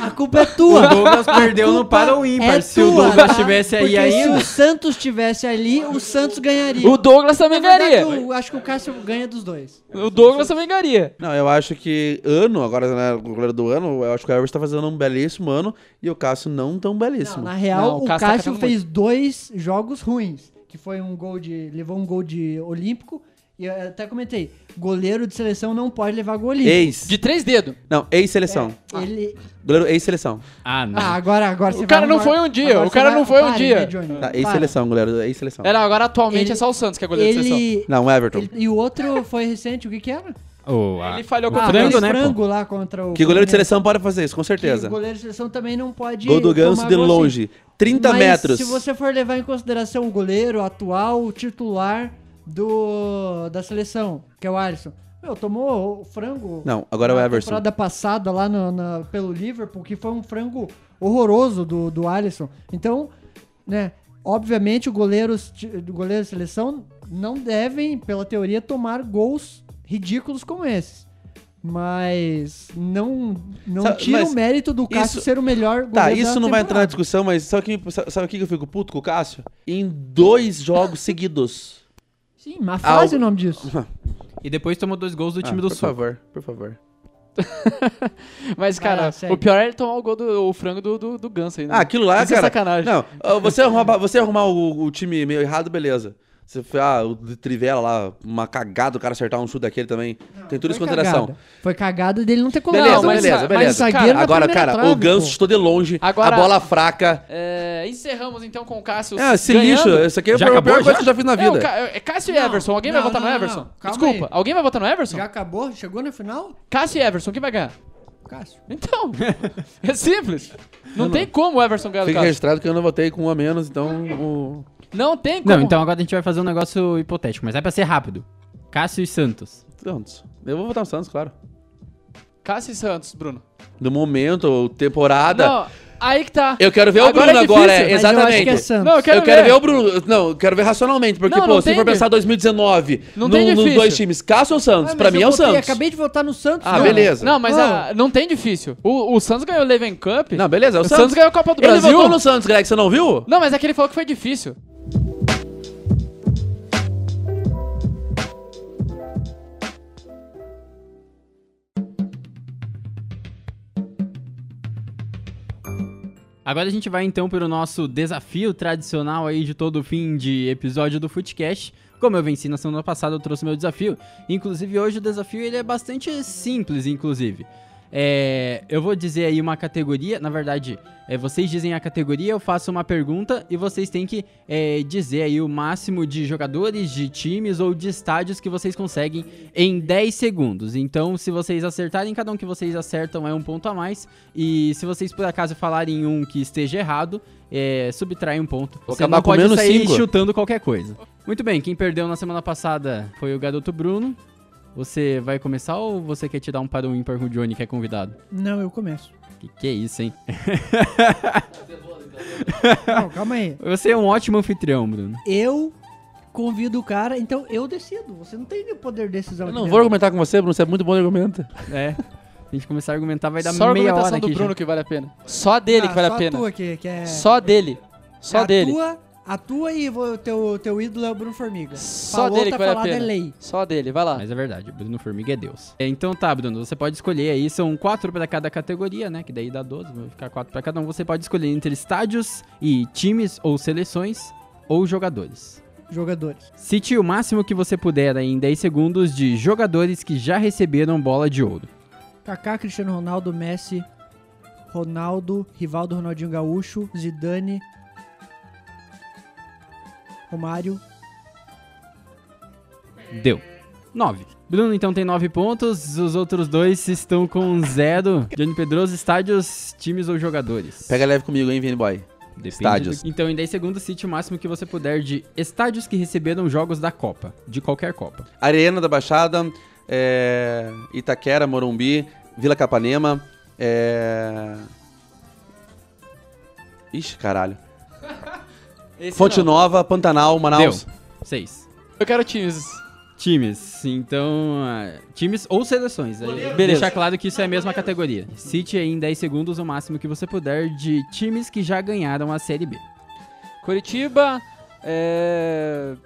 A culpa é o tua. Douglas perdeu no para o ímpar. é Se o tua, Douglas tá? estivesse aí Porque ainda. Se o Santos estivesse ali, o Santos ganharia. O Douglas também ganharia. eu acho que o Cássio ganha dos dois. O Douglas também ganharia. Não, eu acho que ano, agora né, o goleiro do ano, eu acho que o Everson tá fazendo um belíssimo ano e o Cássio não tão Não, belíssimo. na real, Não, o o Cássio tá Cássio catando fez dois jogos ruins. Que foi um gol de. levou um gol de Olímpico E eu até comentei, goleiro de seleção não pode levar golinho. Ex. De três dedos. Não, ex-seleção. Ele... Goleiro ex-seleção. Ah, não. Ah, agora, agora você O cara vai não foi um dia, o cara não foi um dia. né? Tá, ex-seleção, goleiro ex-seleção. Era, agora atualmente Ele- é só o Santos que é goleiro de seleção. Ele, Não, o Everton. ele- E o outro foi recente, o que que era? Oh, ah. Ele falhou com Ah, o frango, né, pô? frango lá contra o... Que goleiro de seleção pode fazer isso, com Que certeza. o goleiro de seleção também não pode Gol do Ganso de gol assim. longe. 30 Mas metros. se você for levar em consideração o goleiro atual, o titular do, da seleção, que é o Alisson. Meu, tomou o frango. Não, agora é o na Everson. temporada passada lá no- na- pelo Liverpool, que foi um frango horroroso do, do Alisson. Então, né, obviamente o goleiro, o goleiro de seleção não devem, pela teoria, tomar gols ridículos como esses. Mas não, não Sa- tira o mérito do Cássio isso- ser o melhor goleiro Tá, da isso não vai entrar na discussão, mas sabe o que, sabe o que eu fico puto com o Cássio? Em dois jogos seguidos. Sim, má fase Algo- o nome disso. E depois tomou dois gols do time Ah, do por Sul. favor, por favor. Mas, cara, segue. o pior é ele tomar o gol do o frango do, do, do Ganso aí, né? Ah, aquilo lá, Isso é cara. sacanagem. Não, ah, você arrumar, você arrumar o, o time meio errado, beleza. Você foi, ah, o de Trivela lá, uma cagada o cara acertar um chute daquele também. Tem tudo isso consideração. cagada. Foi cagada dele não ter colocado. Beleza, mas- beleza, mas, beleza. zagueiro cara, Agora, cara, trave, o Ganso pô. chutou de longe, Agora- a bola fraca. É, encerramos então com o Cássio É, esse ganhando. lixo, isso aqui Já foi a acabou, pior coisa que eu já fiz na É, vida. É Cássio e Não, Everson. Alguém não, vai votar não, no não, Everson? não. Desculpa, aí. alguém vai votar no Everson? Já acabou? Chegou na final? Cássio e Everson, quem vai ganhar? Cássio. Então, é simples. Não tem como o Everson ganhar Fica Cássio. registrado que eu não votei com um a menos, então o... Não tem como. Não, então agora a gente vai fazer um negócio hipotético, mas é pra ser rápido. Cássio e Santos. Santos. Eu vou votar no Santos, claro. Cássio e Santos, Bruno. No momento, temporada. Não, aí que tá. Eu quero ver o Agora Bruno é agora, difícil. é, Mas eu acho exatamente. que é. Não, eu quero, eu quero ver. ver o Bruno. Não, eu quero ver racionalmente. Porque, Não, pô, não se tem for pensar 2019 Não no- tem nos dois times, Cássio ou Santos? Ah, pra mim eu é o votei, Santos. Acabei de votar no Santos. Ah, Não. beleza. Não, mas ah, não tem difícil. O, o Santos ganhou o Leven Cup. Não, beleza, é o, o Santos. Santos ganhou a Copa do Ele Brasil. votou no Santos, Greg, você não viu? Não, mas é que ele falou que foi difícil. Agora a gente vai então para o nosso desafio tradicional aí de todo fim de episódio do Footcast. Como eu venci na semana passada, eu trouxe meu desafio. Inclusive hoje o desafio ele é bastante simples, inclusive. É, eu vou dizer aí uma categoria, na verdade, é, vocês dizem a categoria, eu faço uma pergunta e vocês têm que é, dizer aí o máximo de jogadores, de times ou de estádios que vocês conseguem em 10 segundos. Então, se vocês acertarem, cada um que vocês acertam é um ponto a mais. E se vocês por acaso falarem um que esteja errado, é, subtrai um ponto. Vou Você não com pode menos sair cinco. chutando qualquer coisa. Muito bem, quem perdeu na semana passada foi o garoto Bruno. Você vai começar ou você quer te dar um para o ímpar com o Johnny, que é convidado? Não, eu começo. Que que é isso, hein? Não, calma aí. Você é um ótimo anfitrião, Bruno. Eu convido o cara, então eu decido. Você não tem poder de decisão. Eu não vou argumentar com você, Bruno, você é muito bom de argumento. É. A gente começar a argumentar, vai dar Só a meia argumentação hora do aqui Bruno já. que vale a pena. Só dele Ah, que vale só a pena. tua que, que é... Só dele. Só a dele. A tua e o teu, teu ídolo é o Bruno Formiga. Só Falou, dele tá que vale a falado, pena. é lei. Só dele, vai lá. Mas é verdade, Bruno Formiga é Deus. É, então tá, Bruno, você pode escolher aí, são quatro pra cada categoria, né? Que daí dá 12, vai ficar quatro pra cada um. Você pode escolher entre estádios e times ou seleções ou jogadores. Jogadores. Cite o máximo que você puder aí em 10 segundos de jogadores que já receberam bola de ouro. Kaká, Cristiano Ronaldo, Messi, Ronaldo, Rivaldo, Ronaldinho Gaúcho, Zidane, Romário. Deu. 9. Bruno então tem 9 pontos, os outros dois estão com zero. Johnny Pedroso, estádios, times ou jogadores? Pega leve comigo, hein, Vini Boy. Depende Estádios. do- Então, em 10 segundos, cite o máximo que você puder de estádios que receberam jogos da Copa, de qualquer Copa. Arena da Baixada, é, Itaquera, Morumbi, Vila Capanema, é... Ixi, caralho. Esse Fonte não. Nova, Pantanal, Manaus. 6. Eu quero times. Times, então. ah, times ou seleções. Beleza. Deixar claro que isso é a mesma categoria. Cite aí em 10 segundos o máximo que você puder de times que já ganharam a Série B. Curitiba, é,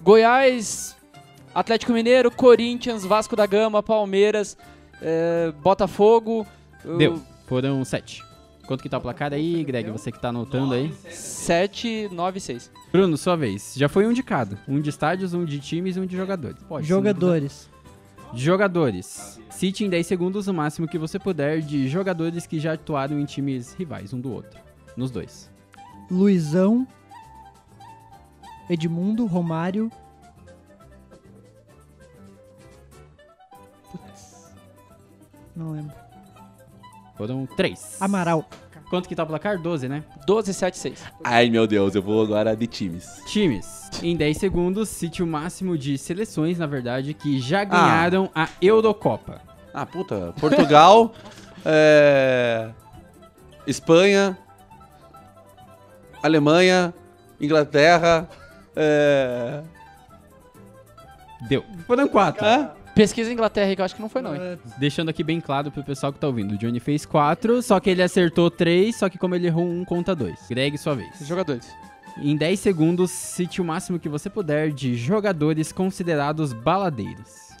Goiás, Atlético Mineiro, Corinthians, Vasco da Gama, Palmeiras, é, Botafogo. Deu. Foram 7. Quanto que tá o placar aí, Greg? Você que tá anotando aí. 7, 9, 6. Bruno, sua vez. Já foi um de cada. Um de estádios, um de times e um de jogadores. Pode, Jogadores. Jogadores. Cite em 10 segundos o máximo que você puder de jogadores que já atuaram em times rivais um do outro. Nos dois. Luizão. Edmundo, Romário. Putz. Não lembro. Foram três. Amaral. Quanto que tá o placar? 12, né? 12, 7, 6. Ai, meu Deus, eu vou agora de times. Times. Em 10 segundos, cite o máximo de seleções, na verdade, que já ganharam a Eurocopa. Ah, puta. Portugal, é, Espanha, Alemanha, Inglaterra, é... Deu. Foram quatro. Hã? Pesquisa Inglaterra aí, que eu acho que não foi não, hein? Deixando aqui bem claro pro pessoal que tá ouvindo. O Johnny fez quatro, só que ele acertou três, só que como ele errou um, conta dois. Greg, sua vez. Jogadores. Em 10 segundos, cite o máximo que você puder de jogadores considerados baladeiros.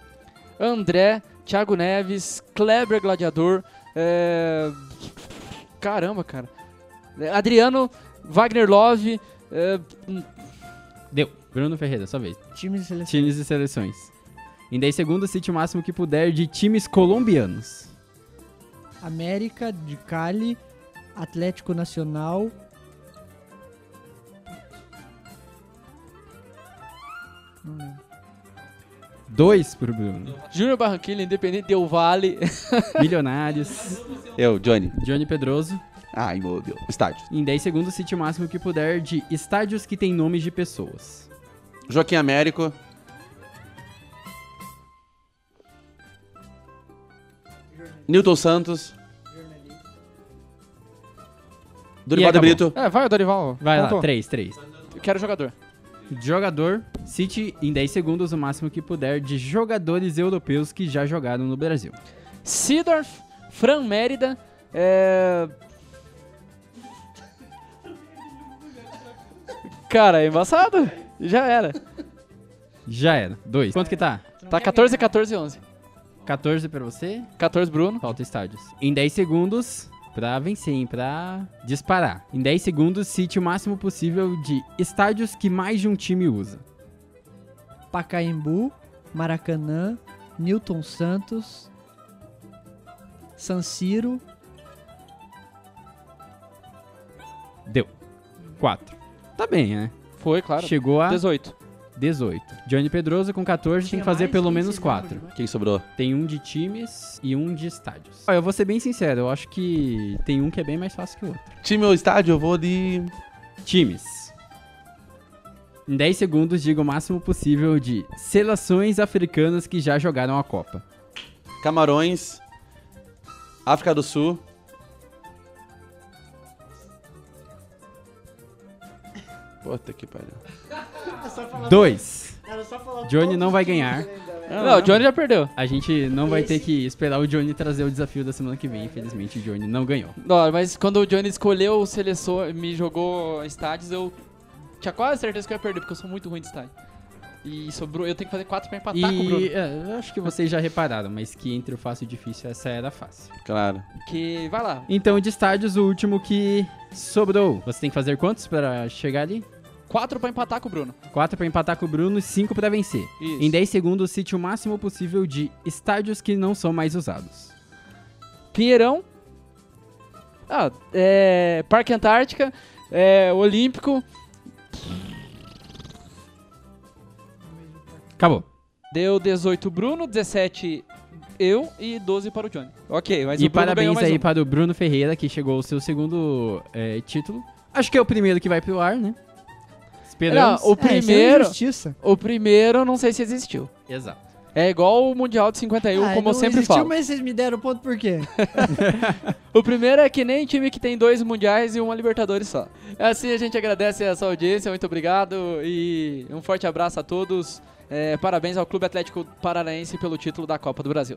André, Thiago Neves, Kleber Gladiador, é... Caramba, cara. É, Adriano, Wagner Love, é... Deu. Bruno Ferreira, sua vez. Time de seleção. Times e seleções. Em 10 segundos, cite o máximo que puder de times colombianos. América de Cali. Atlético Nacional. Não lembro. Dois pro Bruno. Júnior Barranquilla, Independente Del Vale. Milionários. Eu, Johnny. Johnny Pedroso. Meu Deus. Estádio. Em 10 segundos, cite o máximo que puder de estádios que têm nomes de pessoas. Joaquim Américo. Newton Santos. Dorival de acabou. Brito. É, vai, Dorival. Vai Pontuou. lá, 3, 3. Eu Quero jogador. Jogador, cite em 10 segundos o máximo que puder de jogadores europeus que já jogaram no Brasil. Sidorf, Fran Mérida, é... Cara, é embaçado. Já era. Já era. 2. Quanto que tá? Tá 14, 14 e 11. 14 pra você, 14 Bruno. falta estádios. Em 10 segundos, pra vencer, hein? Pra disparar. Em 10 segundos, cite o máximo possível de estádios que mais de um time usa. Pacaembu. Maracanã. Newton Santos. San Siro. Deu. 4. Tá bem, né? Foi, claro. Chegou a 18. 18. Johnny Pedroso com 14 tem que fazer pelo menos se 4. lembra, né? Quem sobrou? Tem um de times e um de estádios. Ó, eu vou ser bem sincero, eu acho que tem um que é bem mais fácil que o outro. Time ou estádio, eu vou de. Times. Em 10 segundos, diga o máximo possível de seleções africanas que já jogaram a Copa. Camarões. África do Sul. Puta que pariu. 2. Johnny não vai ganhar. Não, o Johnny já perdeu. A gente não vai ter que esperar o Johnny trazer o desafio da semana que vem. Infelizmente, o Johnny não ganhou. Não, mas quando o Johnny escolheu o seleção, me jogou estádios, eu tinha quase certeza que eu ia perder, porque eu sou muito ruim de estádio. E sobrou, eu tenho que fazer 4 pra empatar com o Bruno. E é, eu acho que vocês já repararam, mas que entre o fácil e o difícil, essa era fácil. Claro. Que vai lá. Então, de estádios, o último que sobrou. Você tem que fazer quantos para chegar ali? 4 pra empatar com o Bruno. 4 para empatar com o Bruno e 5 para vencer. Isso. Em 10 segundos, cite o máximo possível de estádios que não são mais usados. Pinheirão. Ah, é. Parque Antártica. É. Olímpico. Acabou. Deu 18 Bruno, 17 eu e 12 para o Johnny. Ok, mas e o Bruno parabéns aí um. para o Bruno Ferreira, que chegou ao seu segundo é, título. Acho que é o primeiro que vai pro ar, né? Esperamos. Não, o É, é primeiro, injustiça. o primeiro eu não sei se existiu. Exato. É igual o Mundial de 51, Ah, como eu não sempre existiu, falo. mas vocês me deram ponto por quê? O primeiro é que nem time que tem dois mundiais e uma Libertadores só. Assim a gente agradece a sua audiência, muito obrigado e um forte abraço a todos. É, parabéns ao Clube Atlético Paranaense pelo título da Copa do Brasil.